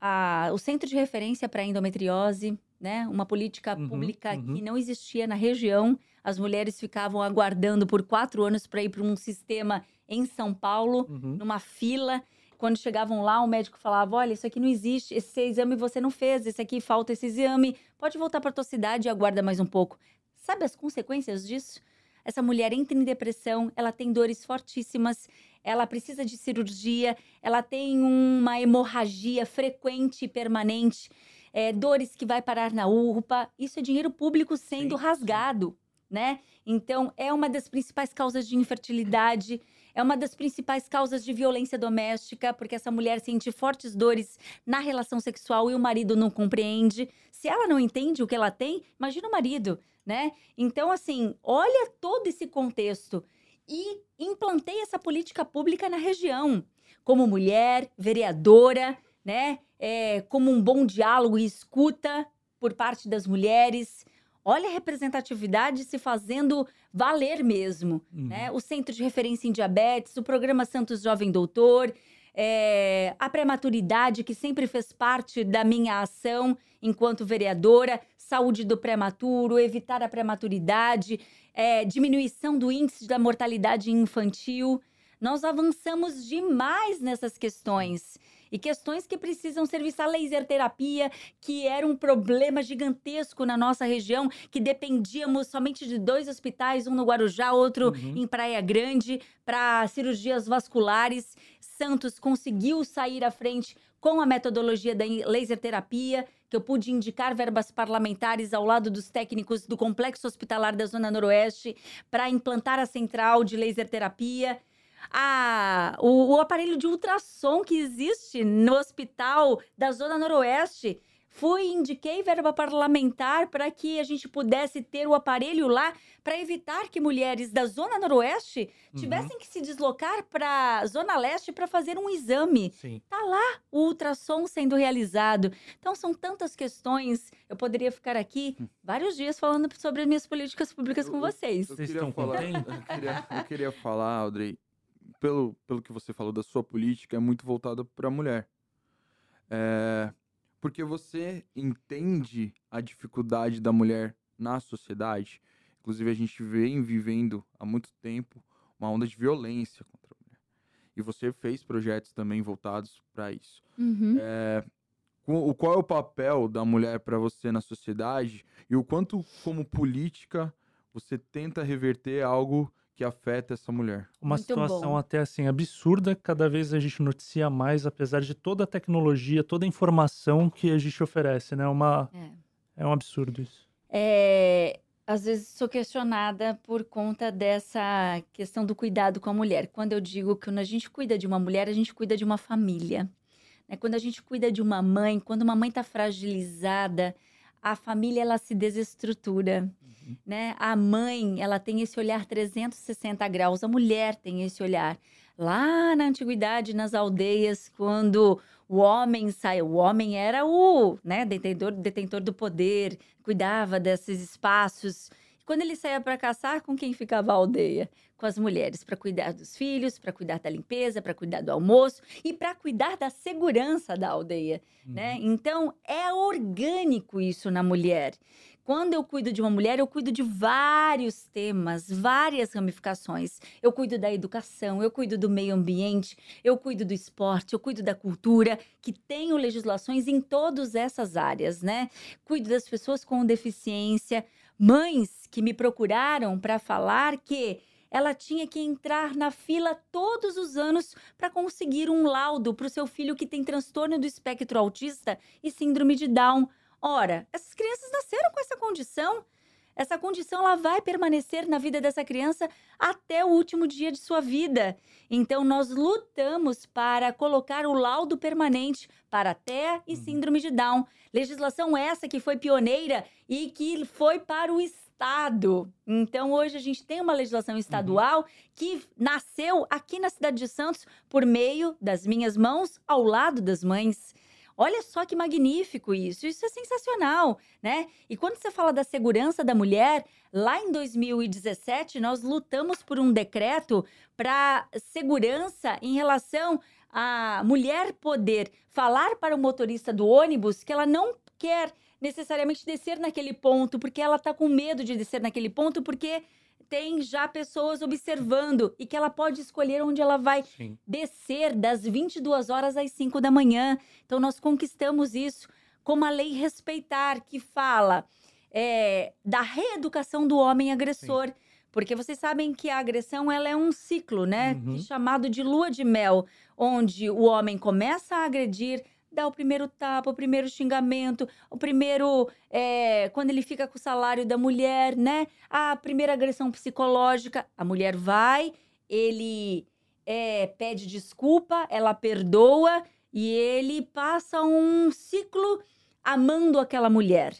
a, o centro de referência para endometriose, né? Uma política uhum, pública uhum. que não existia na região. As mulheres ficavam aguardando por quatro anos para ir para um sistema em São Paulo, uhum. numa fila. Quando chegavam lá, o médico falava: Olha, isso aqui não existe, esse exame você não fez, esse aqui falta esse exame, pode voltar para tua cidade e aguarda mais um pouco. Sabe as consequências disso? Essa mulher entra em depressão, ela tem dores fortíssimas, ela precisa de cirurgia, ela tem uma hemorragia frequente e permanente, é, dores que vai parar na URPA. Isso é dinheiro público sendo sim, rasgado, sim. né? Então, é uma das principais causas de infertilidade, é uma das principais causas de violência doméstica, porque essa mulher sente fortes dores na relação sexual e o marido não compreende. Se ela não entende o que ela tem, imagina o marido né? Então, assim, olha todo esse contexto e implantei essa política pública na região, como mulher, vereadora, né? É, como um bom diálogo e escuta por parte das mulheres. Olha a representatividade se fazendo valer mesmo, uhum. né? O Centro de Referência em Diabetes, o Programa Santos Jovem Doutor, é, a prematuridade, que sempre fez parte da minha ação enquanto vereadora, saúde do prematuro, evitar a prematuridade, é, diminuição do índice da mortalidade infantil. Nós avançamos demais nessas questões. E questões que precisam ser vistas, a laser terapia, que era um problema gigantesco na nossa região, que dependíamos somente de dois hospitais, um no Guarujá, outro Uhum. em Praia Grande, para cirurgias vasculares. Santos conseguiu sair à frente com a metodologia da laser terapia, que eu pude indicar verbas parlamentares ao lado dos técnicos do Complexo Hospitalar da Zona Noroeste para implantar a central de laser terapia. O, o aparelho de ultrassom que existe no hospital da Zona Noroeste. Fui, indiquei verba parlamentar para que a gente pudesse ter o aparelho lá para evitar que mulheres da Zona Noroeste Uhum. tivessem que se deslocar para a Zona Leste para fazer um exame. Sim. Tá lá o ultrassom sendo realizado. Então são tantas questões. Eu poderia ficar aqui vários dias falando sobre as minhas políticas públicas Eu- com eu- vocês. Eu Vocês queria estão falar, eu queria, eu queria falar, Audrey, pelo, pelo que você falou da sua política, é muito voltada para a mulher. É, porque você entende a dificuldade da mulher na sociedade. Inclusive, a gente vem vivendo há muito tempo uma onda de violência contra a mulher. E você fez projetos também voltados para isso. Uhum. É, o qual é o papel da mulher para você na sociedade e o quanto, como política, você tenta reverter algo que afeta essa mulher. Uma Muito situação bom. até assim absurda, cada vez a gente noticia mais, apesar de toda a tecnologia, toda a informação que a gente oferece, né? Uma, É. é um absurdo isso. É, às vezes sou questionada por conta dessa questão do cuidado com a mulher. Quando eu digo que quando a gente cuida de uma mulher, a gente cuida de uma família. né? Quando a gente cuida de uma mãe, quando uma mãe está fragilizada, a família ela se desestrutura. Né? A mãe, ela tem esse olhar 360 graus, a mulher tem esse olhar. Lá na antiguidade, nas aldeias, quando o homem saiu, o homem era o né, detentor, detentor do poder, cuidava desses espaços. Quando ele saía para caçar, com quem ficava a aldeia? Com as mulheres, para cuidar dos filhos, para cuidar da limpeza, para cuidar do almoço e para cuidar da segurança da aldeia. Né? Então, é orgânico isso na mulher. Quando eu cuido de uma mulher, eu cuido de vários temas, várias ramificações. Eu cuido da educação, eu cuido do meio ambiente, eu cuido do esporte, eu cuido da cultura, que tenho legislações em todas essas áreas, né? Cuido das pessoas com deficiência, mães que me procuraram para falar que ela tinha que entrar na fila todos os anos para conseguir um laudo para o seu filho que tem transtorno do espectro autista e síndrome de Down. Ora, essas crianças nasceram com essa condição. Essa condição ela vai permanecer na vida dessa criança até o último dia de sua vida. Então nós lutamos para colocar o laudo permanente para TEA e Uhum. síndrome de Down. Legislação essa que foi pioneira e que foi para o estado. Então hoje a gente tem uma legislação estadual que nasceu aqui na cidade de Santos por meio das minhas mãos ao lado das mães. Olha só que magnífico isso, isso é sensacional, né? E quando você fala da segurança da mulher, lá em 2017 nós lutamos por um decreto para segurança em relação à mulher poder falar para o motorista do ônibus que ela não quer necessariamente descer naquele ponto, porque ela está com medo de descer naquele ponto, porque tem já pessoas observando e que ela pode escolher onde ela vai Sim. descer das 22 horas às 5 da manhã. Então, nós conquistamos isso com uma lei respeitar, que fala é, da reeducação do homem agressor. Porque vocês sabem que a agressão ela é um ciclo, né? Uhum. Chamado de lua de mel, onde o homem começa a agredir, dá o primeiro tapa, o primeiro xingamento, o primeiro. é, quando ele fica com o salário da mulher, né? A primeira agressão psicológica. A mulher vai, ele é, pede desculpa, ela perdoa e ele passa um ciclo amando aquela mulher.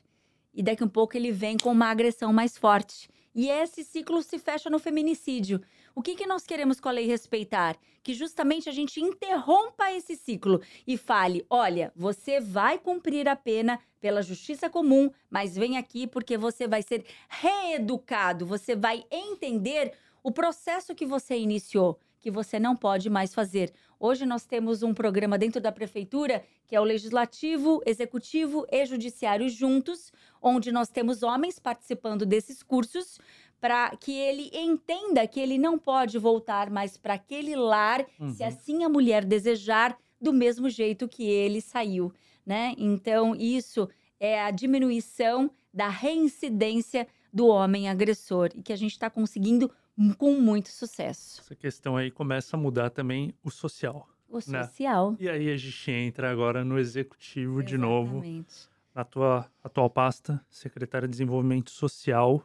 E daqui um pouco ele vem com uma agressão mais forte. E esse ciclo se fecha no feminicídio. O que, que nós queremos com a lei respeitar? Que justamente a gente interrompa esse ciclo e fale: olha, você vai cumprir a pena pela justiça comum, mas vem aqui porque você vai ser reeducado, você vai entender o processo que você iniciou, que você não pode mais fazer. Hoje nós temos um programa dentro da prefeitura que é o legislativo, executivo e judiciário juntos, onde nós temos homens participando desses cursos para que ele entenda que ele não pode voltar mais para aquele lar, Uhum. se assim a mulher desejar, do mesmo jeito que ele saiu, né? Então, isso é a diminuição da reincidência do homem agressor e que a gente está conseguindo com muito sucesso. Essa questão aí começa a mudar também o social. O Né? social. E aí a gente entra agora no executivo de novo, Exatamente. na tua atual pasta, secretária de Desenvolvimento Social.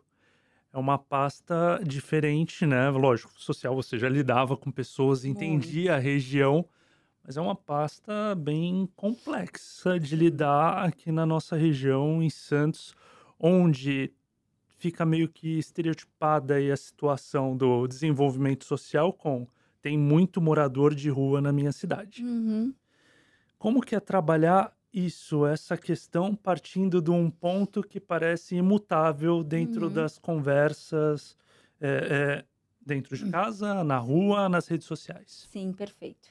É uma pasta diferente, né? Lógico, social você já lidava com pessoas, entendia a região, mas é uma pasta bem complexa de lidar aqui na nossa região, em Santos, onde fica meio que estereotipada aí a situação do desenvolvimento social com tem muito morador de rua na minha cidade. Uhum. Como que é trabalhar isso, essa questão, partindo de um ponto que parece imutável dentro Uhum. das conversas, é, é, dentro de casa, na rua, nas redes sociais? Sim, perfeito.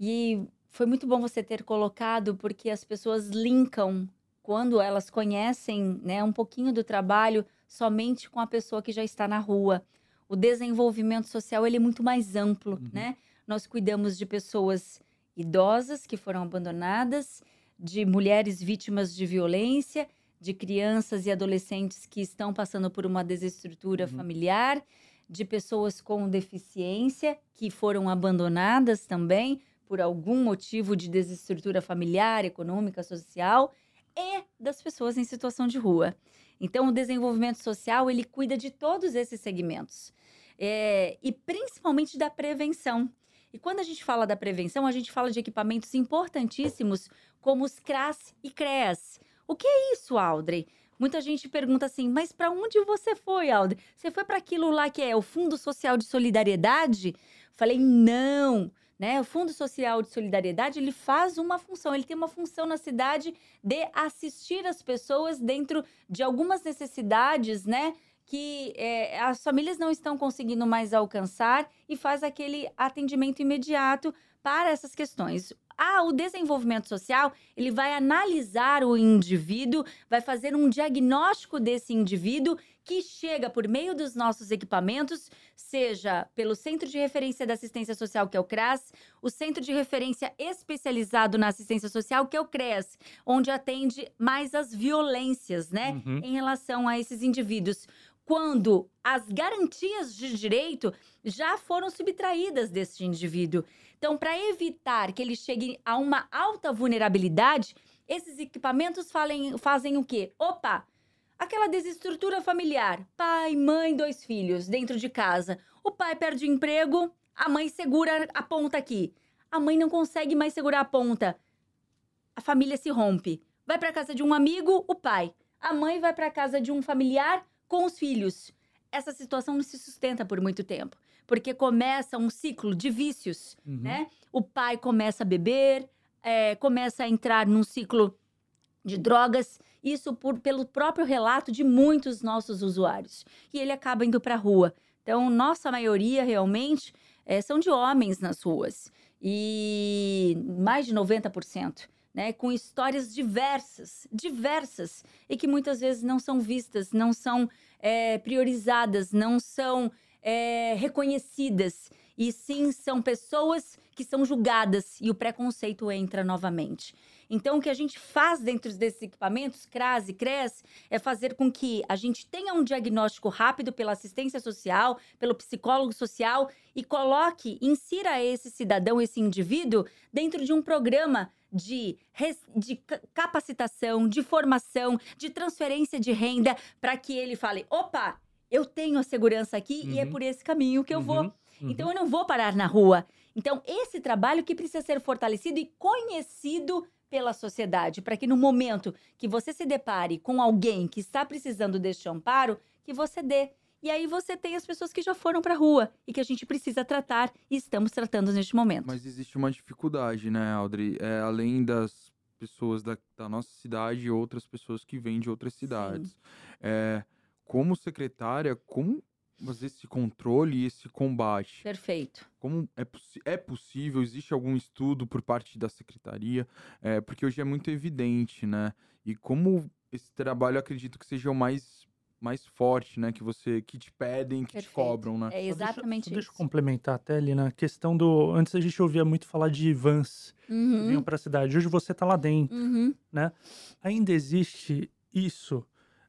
E foi muito bom você ter colocado, porque as pessoas linkam quando elas conhecem né, um pouquinho do trabalho somente com a pessoa que já está na rua. O desenvolvimento social ele é muito mais amplo, Uhum. né? Nós cuidamos de pessoas idosas que foram abandonadas, de mulheres vítimas de violência, de crianças e adolescentes que estão passando por uma desestrutura Uhum. familiar, de pessoas com deficiência que foram abandonadas também por algum motivo de desestrutura familiar, econômica, social, e das pessoas em situação de rua. Então, o desenvolvimento social ele cuida de todos esses segmentos É, e principalmente da prevenção. E quando a gente fala da prevenção, a gente fala de equipamentos importantíssimos como os CRAS e CREAS. O que é isso, Audrey? Muita gente pergunta assim, mas para onde você foi, Audrey? Você foi para aquilo lá que é o Fundo Social de Solidariedade? Falei, não. Né? O Fundo Social de Solidariedade ele faz uma função, ele tem uma função na cidade de assistir as pessoas dentro de algumas necessidades, né? Que é, as famílias não estão conseguindo mais alcançar e faz aquele atendimento imediato para essas questões. Ah, o desenvolvimento social, ele vai analisar o indivíduo, vai fazer um diagnóstico desse indivíduo que chega por meio dos nossos equipamentos, seja pelo Centro de Referência da Assistência Social, que é o CRAS, o Centro de Referência Especializado na Assistência Social, que é o CREAS, onde atende mais as violências, né, Uhum. em relação a esses indivíduos. Quando as garantias de direito já foram subtraídas desse indivíduo. Então, para evitar que ele chegue a uma alta vulnerabilidade, esses equipamentos falem- fazem o quê? Opa! Aquela desestrutura familiar. Pai, mãe, dois filhos dentro de casa. O pai perde o emprego, a mãe segura a ponta aqui. A mãe não consegue mais segurar a ponta. A família se rompe. Vai para casa de um amigo, o pai. A mãe vai para casa de um familiar com os filhos. Essa situação não se sustenta por muito tempo, porque começa um ciclo de vícios Uhum. né? O pai começa a beber, é, começa a entrar num ciclo de drogas, isso por, pelo próprio relato de muitos nossos usuários. E ele acaba indo para a rua. Então, nossa maioria realmente é, são de homens nas ruas. E mais de 90%. Né, com histórias diversas, diversas, e que muitas vezes não são vistas, não são é, priorizadas, não são é, reconhecidas e sim são pessoas que são julgadas e o preconceito entra novamente. Então, o que a gente faz dentro desses equipamentos, CRAS e CRES, é fazer com que a gente tenha um diagnóstico rápido pela assistência social, pelo psicólogo social e coloque, insira esse cidadão, esse indivíduo, dentro de um programa de, res- de ca- capacitação, de formação, de transferência de renda, para que ele fale: opa, eu tenho a segurança aqui e é Uhum. por esse caminho que eu vou. Uhum, uhum. Então eu não vou parar na rua. Então esse trabalho que precisa ser fortalecido e conhecido pela sociedade, para que no momento que você se depare com alguém que está precisando deste amparo, que você dê. E aí você tem as pessoas que já foram para a rua e que a gente precisa tratar e estamos tratando neste momento. Mas existe uma dificuldade, né, Audrey? É, além das pessoas da, da nossa cidade e outras pessoas que vêm de outras cidades. É, como secretária, como fazer esse controle e esse combate? Perfeito. Como é, é possível? Existe algum estudo por parte da secretaria? É, porque hoje é muito evidente, né? E como esse trabalho, acredito que seja o mais mais forte, né? Que você que te pedem, que Perfeito. te cobram, né? É Só deixa- exatamente só Deixa eu complementar até ali na questão do. Antes a gente ouvia muito falar de vans que vinham Uhum, para a cidade. Hoje você tá lá dentro. uhum. Ainda existe isso,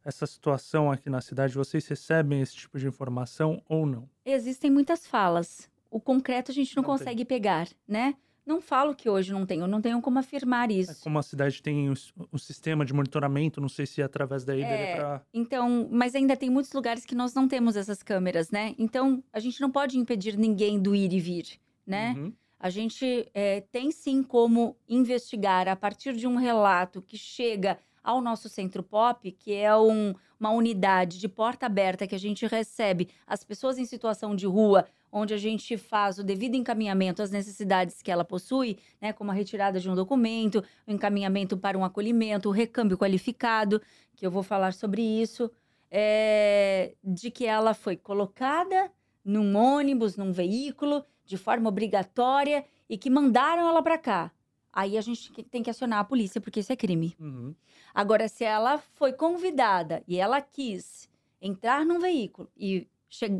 essa situação aqui na cidade? Vocês recebem esse tipo de informação ou não? Existem muitas falas. O concreto a gente não, Não tem. consegue pegar, né? Não falo que hoje não tenho, não tenho como afirmar É isso. como a cidade tem um, um sistema de monitoramento, não sei se é através daí É, para. Então, mas ainda tem muitos lugares que nós não temos essas câmeras, né? Então, a gente não pode impedir ninguém do ir e vir, né? Uhum. A gente é, tem sim como investigar a partir de um relato que chega ao nosso centro pop, que é um- uma unidade de porta aberta que a gente recebe as pessoas em situação de rua, onde a gente faz o devido encaminhamento às necessidades que ela possui, né, como a retirada de um documento, o encaminhamento para um acolhimento, o recâmbio qualificado, que eu vou falar sobre isso, é, de que ela foi colocada num ônibus, num veículo, de forma obrigatória e que mandaram ela para cá. Aí a gente tem que acionar a polícia, porque isso é crime. Uhum. Agora, se ela foi convidada e ela quis entrar num veículo e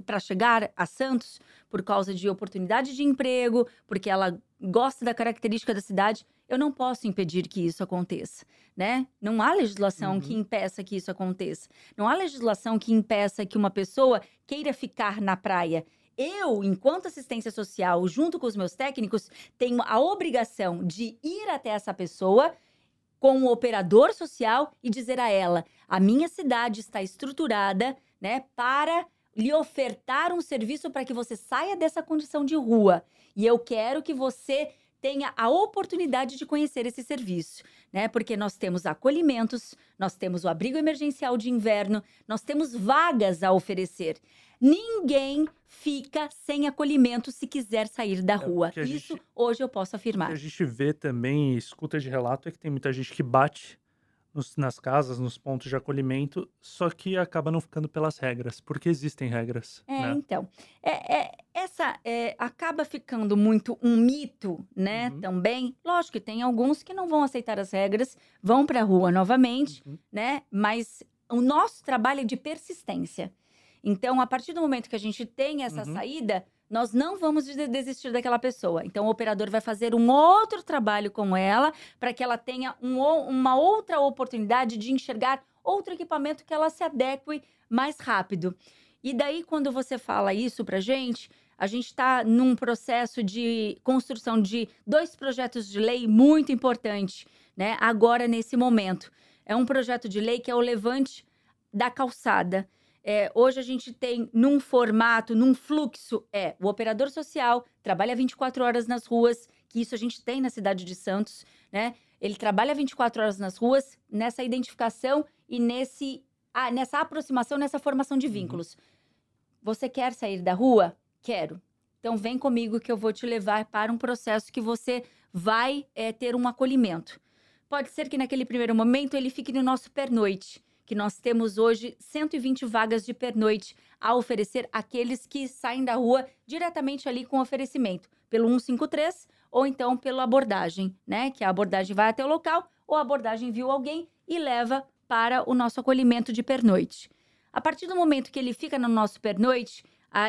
para chegar a Santos por causa de oportunidade de emprego, porque ela gosta da característica da cidade, eu não posso impedir que isso aconteça, né? Não há legislação Uhum. que impeça que isso aconteça. Não há legislação que impeça que uma pessoa queira ficar na praia. Eu, enquanto assistência social, junto com os meus técnicos, tenho a obrigação de ir até essa pessoa com o operador social e dizer a ela: a minha cidade está estruturada, né, para lhe ofertar um serviço para que você saia dessa condição de rua. E eu quero que você tenha a oportunidade de conhecer esse serviço, né? Porque nós temos acolhimentos, nós temos o abrigo emergencial de inverno, nós temos vagas a oferecer. Ninguém fica sem acolhimento se quiser sair da rua. porque a gente- Isso hoje eu posso O afirmar. que a gente vê também, escuta de relato, é que tem muita gente que bate nos- nas casas, nos pontos de acolhimento, só que acaba não ficando pelas regras, porque existem regras. É, né? então. É, é- essa é, acaba ficando muito um mito, né? Uhum. Também. Lógico que tem alguns que não vão aceitar as regras, vão para a rua novamente, Uhum. né? Mas o nosso trabalho é de persistência. Então, a partir do momento que a gente tem essa Uhum. saída, nós não vamos de- desistir daquela pessoa. Então, o operador vai fazer um outro trabalho com ela para que ela tenha um uma outra oportunidade de enxergar outro equipamento que ela se adeque mais rápido. E daí, quando você fala isso pra gente, a gente está num processo de construção de dois projetos de lei muito importantes, né? Agora, nesse momento. É um projeto de lei que é o levante da calçada. É, hoje a gente tem num formato, num fluxo, é o operador social trabalha 24 horas nas ruas, que isso a gente tem na cidade de Santos, né? Ele trabalha 24 horas nas ruas, nessa identificação e nesse, ah, nessa aproximação, nessa formação de Uhum. vínculos. Você quer sair da rua? Quero. Então vem comigo que eu vou te levar para um processo que você vai é, ter um acolhimento. Pode ser que naquele primeiro momento ele fique no nosso pernoite, que nós temos hoje 120 vagas de pernoite a oferecer àqueles que saem da rua diretamente ali com oferecimento, pelo 153 ou então pela abordagem, né? Que a abordagem vai até o local ou a abordagem viu alguém e leva para o nosso acolhimento de pernoite. A partir do momento que ele fica no nosso pernoite,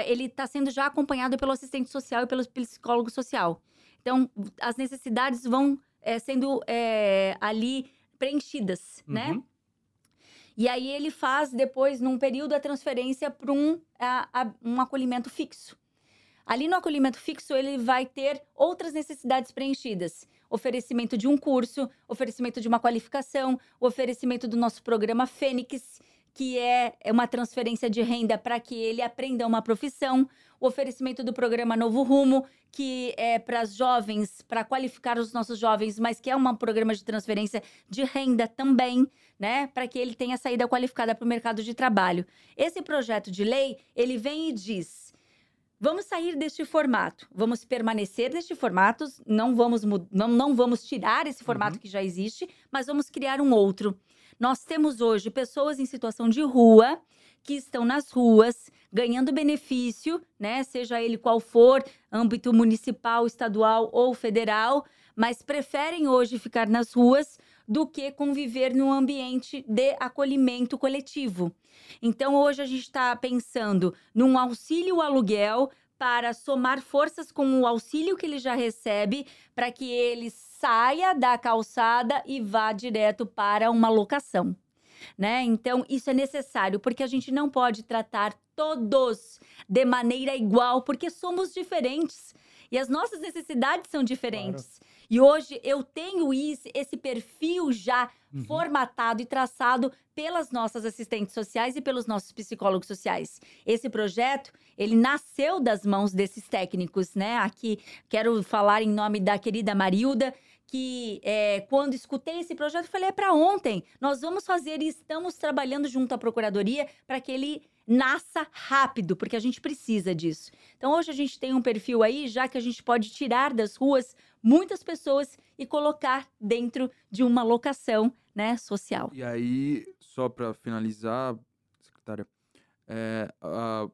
ele está sendo já acompanhado pelo assistente social e pelo psicólogo social. Então, as necessidades vão eh, sendo eh, ali preenchidas, né? E aí ele faz depois, num período, a transferência para um, um acolhimento fixo. Ali no acolhimento fixo, ele vai ter outras necessidades preenchidas. Oferecimento de um curso, oferecimento de uma qualificação, oferecimento do nosso programa Fênix, que é é uma transferência de renda para que ele aprenda uma profissão, o oferecimento do programa Novo Rumo, que é para as jovens, para qualificar os nossos jovens, mas que é um programa de transferência de renda também, né, para que ele tenha saída qualificada para o mercado de trabalho. Esse projeto de lei, ele vem e diz: Vamos sair deste formato, vamos permanecer neste formato, não vamos, não, não vamos tirar esse formato Uhum. que já existe, mas vamos criar um outro. Nós temos hoje pessoas em situação de rua que estão nas ruas ganhando benefício, né? Seja ele qual for, âmbito municipal, estadual ou federal, mas preferem hoje ficar nas ruas do que conviver num ambiente de acolhimento coletivo. Então, hoje a gente está pensando num auxílio aluguel para somar forças com o auxílio que ele já recebe, para que ele saia da calçada e vá direto para uma locação. Né? Então, isso é necessário, porque a gente não pode tratar todos de maneira igual, porque somos diferentes e as nossas necessidades são diferentes. Claro. E hoje eu tenho esse, esse perfil já uhum. formatado e traçado pelas nossas assistentes sociais e pelos nossos psicólogos sociais. Esse projeto, ele nasceu das mãos desses técnicos, né? Aqui quero falar em nome da querida Marilda, que é, quando escutei esse projeto, falei: é para ontem. Nós vamos fazer e estamos trabalhando junto à Procuradoria para que ele nasça rápido, porque a gente precisa disso. Então, hoje a gente tem um perfil aí, já que a gente pode tirar das ruas muitas pessoas e colocar dentro de uma locação né, social. E aí, só para finalizar, secretária, é, a,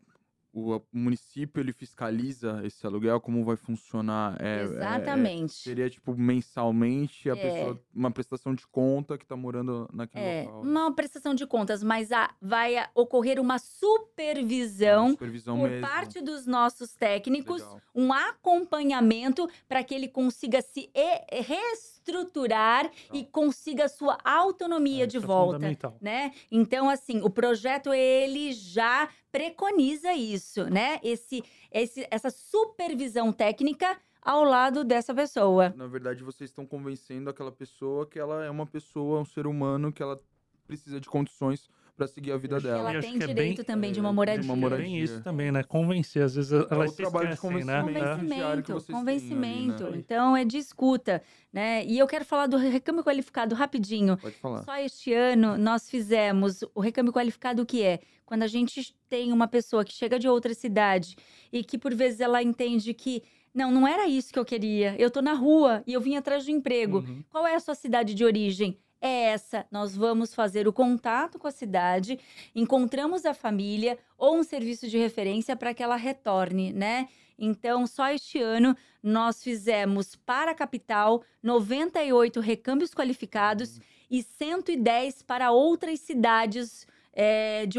o município ele fiscaliza esse aluguel, como vai funcionar? É, Exatamente. É, seria tipo mensalmente a é. pessoa, uma prestação de conta que está morando naquele é, local. Uma prestação de contas, mas a, vai ocorrer uma supervisão, uma supervisão por mesmo. parte dos nossos técnicos, Legal. um acompanhamento para que ele consiga se reestruturar tá. e consiga a sua autonomia é, de é volta, né? Então assim, o projeto ele já preconiza isso, né? Esse, esse, essa supervisão técnica ao lado dessa pessoa. Na verdade, vocês estão convencendo aquela pessoa que ela é uma pessoa, um ser humano, que ela precisa de condições para seguir a vida dela. Ela tem é direito é bem, também de uma moradia. De uma moradia. Bem isso também, né? Convencer, às vezes elas é o trabalho esquecem, de né? convencimento, né? convencimento. Ali, né? Então é de escuta, né? E eu quero falar do recâmbio qualificado rapidinho. Pode falar. Só este ano nós fizemos o recâmbio qualificado o que é? Quando a gente tem uma pessoa que chega de outra cidade e que por vezes ela entende que não, não era isso que eu queria. Eu tô na rua e eu vim atrás do emprego. Uhum. Qual é a sua cidade de origem? É essa. Nós vamos fazer o contato com a cidade, encontramos a família ou um serviço de referência para que ela retorne, né? Então, só este ano nós fizemos para a capital 98 recâmbios qualificados e 110 para outras cidades é, de,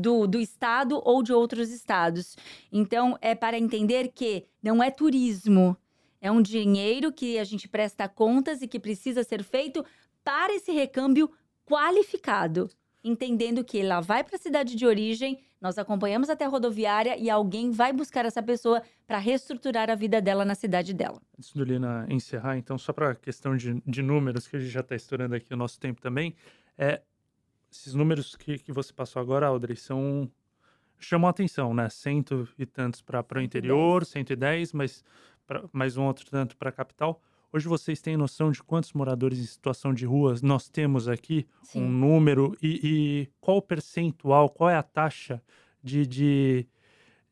do, do estado ou de outros estados. Então, é para entender que não é turismo, é um dinheiro que a gente presta contas e que precisa ser feito para esse recâmbio qualificado, entendendo que ela vai para a cidade de origem, nós acompanhamos até a rodoviária e alguém vai buscar essa pessoa para reestruturar a vida dela na cidade dela. Antes do Lina encerrar, então, só para a questão de, de números, que a gente já está estourando aqui o nosso tempo também, é, esses números que, que você passou agora, Audrey, são chamam a atenção, né? Cento e tantos para o interior, 110, mas pra, mais um outro tanto para a capital. Hoje vocês têm noção de quantos moradores em situação de ruas nós temos aqui? Sim. Um número e, e, qual o percentual, qual é a taxa de, de,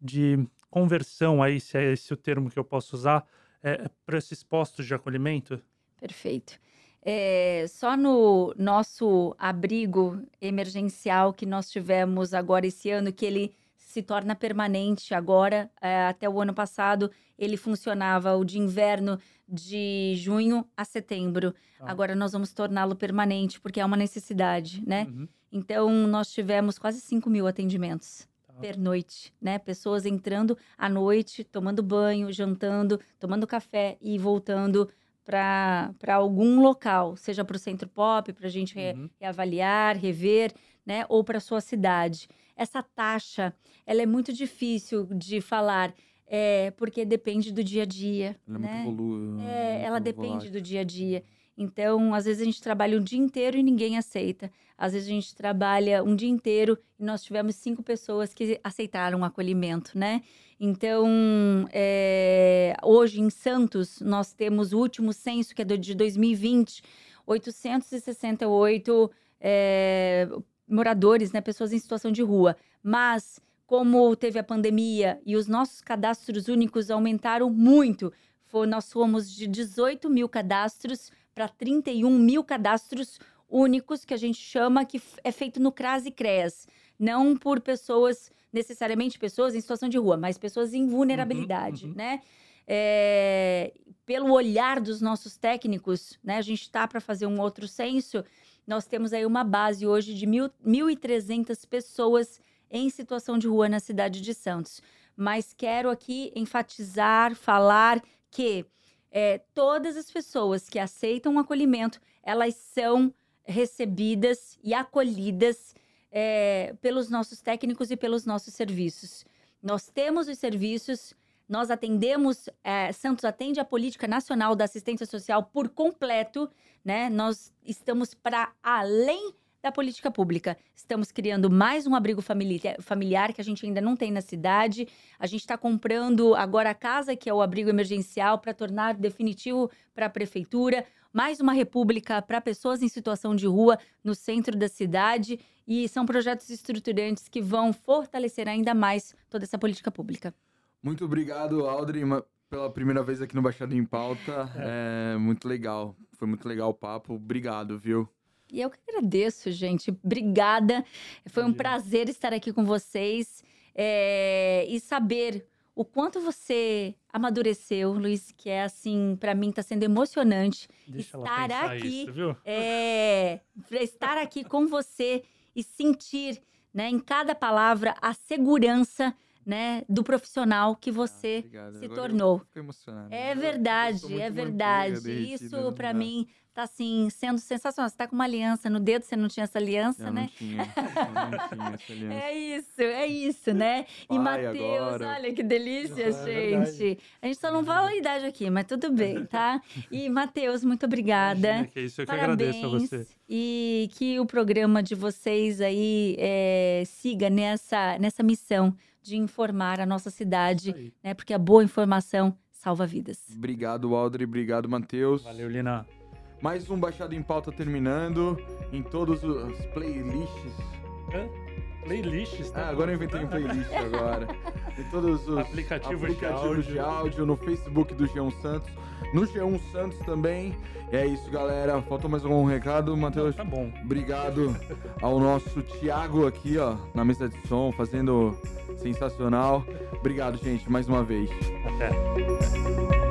de conversão aí, se é esse o termo que eu posso usar, é, para esses postos de acolhimento? Perfeito. É, só no nosso abrigo emergencial que nós tivemos agora esse ano, que ele se torna permanente agora, é, até o ano passado ele funcionava o de inverno de junho a setembro. Ah. Agora nós vamos torná-lo permanente, porque é uma necessidade, né? Uhum. Então, nós tivemos quase 5 mil atendimentos tá. per noite, né? Pessoas entrando à noite, tomando banho, jantando, tomando café e voltando para algum local, seja para o centro pop, para a gente re, uhum. reavaliar, rever, né? Ou para sua cidade. Essa taxa, ela é muito difícil de falar é, porque depende do dia a dia. Ela né? é muito volúvel. É, ela depende volátil. do dia a dia. Então, às vezes a gente trabalha um dia inteiro e ninguém aceita. Às vezes a gente trabalha um dia inteiro e nós tivemos cinco pessoas que aceitaram o acolhimento, né? Então, é, hoje em Santos, nós temos o último censo, que é de 2020, 868 é, moradores, né? Pessoas em situação de rua. Mas como teve a pandemia e os nossos cadastros únicos aumentaram muito, foi, nós fomos de 18 mil cadastros para 31 mil cadastros únicos, que a gente chama que é feito no CRAS e CREAS. Não por pessoas, necessariamente pessoas em situação de rua, mas pessoas em vulnerabilidade, uhum, uhum. né? é, pelo olhar dos nossos técnicos, né? A gente está para fazer um outro censo. Nós temos aí uma base hoje de 1.300 pessoas em situação de rua na cidade de Santos. Mas quero aqui enfatizar, falar que é, todas as pessoas que aceitam o acolhimento, elas são recebidas e acolhidas é, pelos nossos técnicos e pelos nossos serviços. Nós temos os serviços, nós atendemos, é, Santos atende a política nacional da assistência social por completo, né? Nós estamos para além da política pública. Estamos criando mais um abrigo familiar que a gente ainda não tem na cidade. A gente está comprando agora a casa, que é o abrigo emergencial, para tornar definitivo para a prefeitura. Mais uma república para pessoas em situação de rua no centro da cidade. E são projetos estruturantes que vão fortalecer ainda mais toda essa política pública. Muito obrigado, Aldrin, pela primeira vez aqui no Baixada em Pauta. É. é muito legal. Foi muito legal o papo. Obrigado, viu? E eu que agradeço, gente. Obrigada. Foi um prazer estar aqui com vocês é, e saber o quanto você amadureceu, Luiz, que é assim, para mim está sendo emocionante Deixa estar aqui, isso, viu? É, estar aqui com você e sentir, né, em cada palavra a segurança né, do profissional que você ah, se Agora tornou. É verdade, é verdade. Isso para mim tá assim sendo sensacional. Você tá com uma aliança no dedo, você não tinha essa aliança, eu né? Não tinha, eu não tinha essa aliança. É isso, é isso, né? E Matheus, olha que delícia, é gente. A gente só não fala a idade aqui, mas tudo bem, tá? E Matheus, muito obrigada. Imagina que é isso, eu Parabéns. que agradeço a você. E que o programa de vocês aí é, siga nessa, nessa missão de informar a nossa cidade, né? Porque a boa informação salva vidas. Obrigado, Aldri. Obrigado, Matheus. Valeu, Lina. Mais um Baixado em Pauta terminando em todos os playlists. Hã? Playlists? Tá ah, agora eu inventei um playlist agora. Em todos os aplicativos, aplicativos de, áudio. de, áudio. no Facebook do G1 Santos, no G1 Santos também. É isso, galera. Faltou mais algum recado, Matheus? Tá bom. Obrigado ao nosso Thiago aqui, ó, na mesa de som, fazendo sensacional. Obrigado, gente, mais uma vez. Até.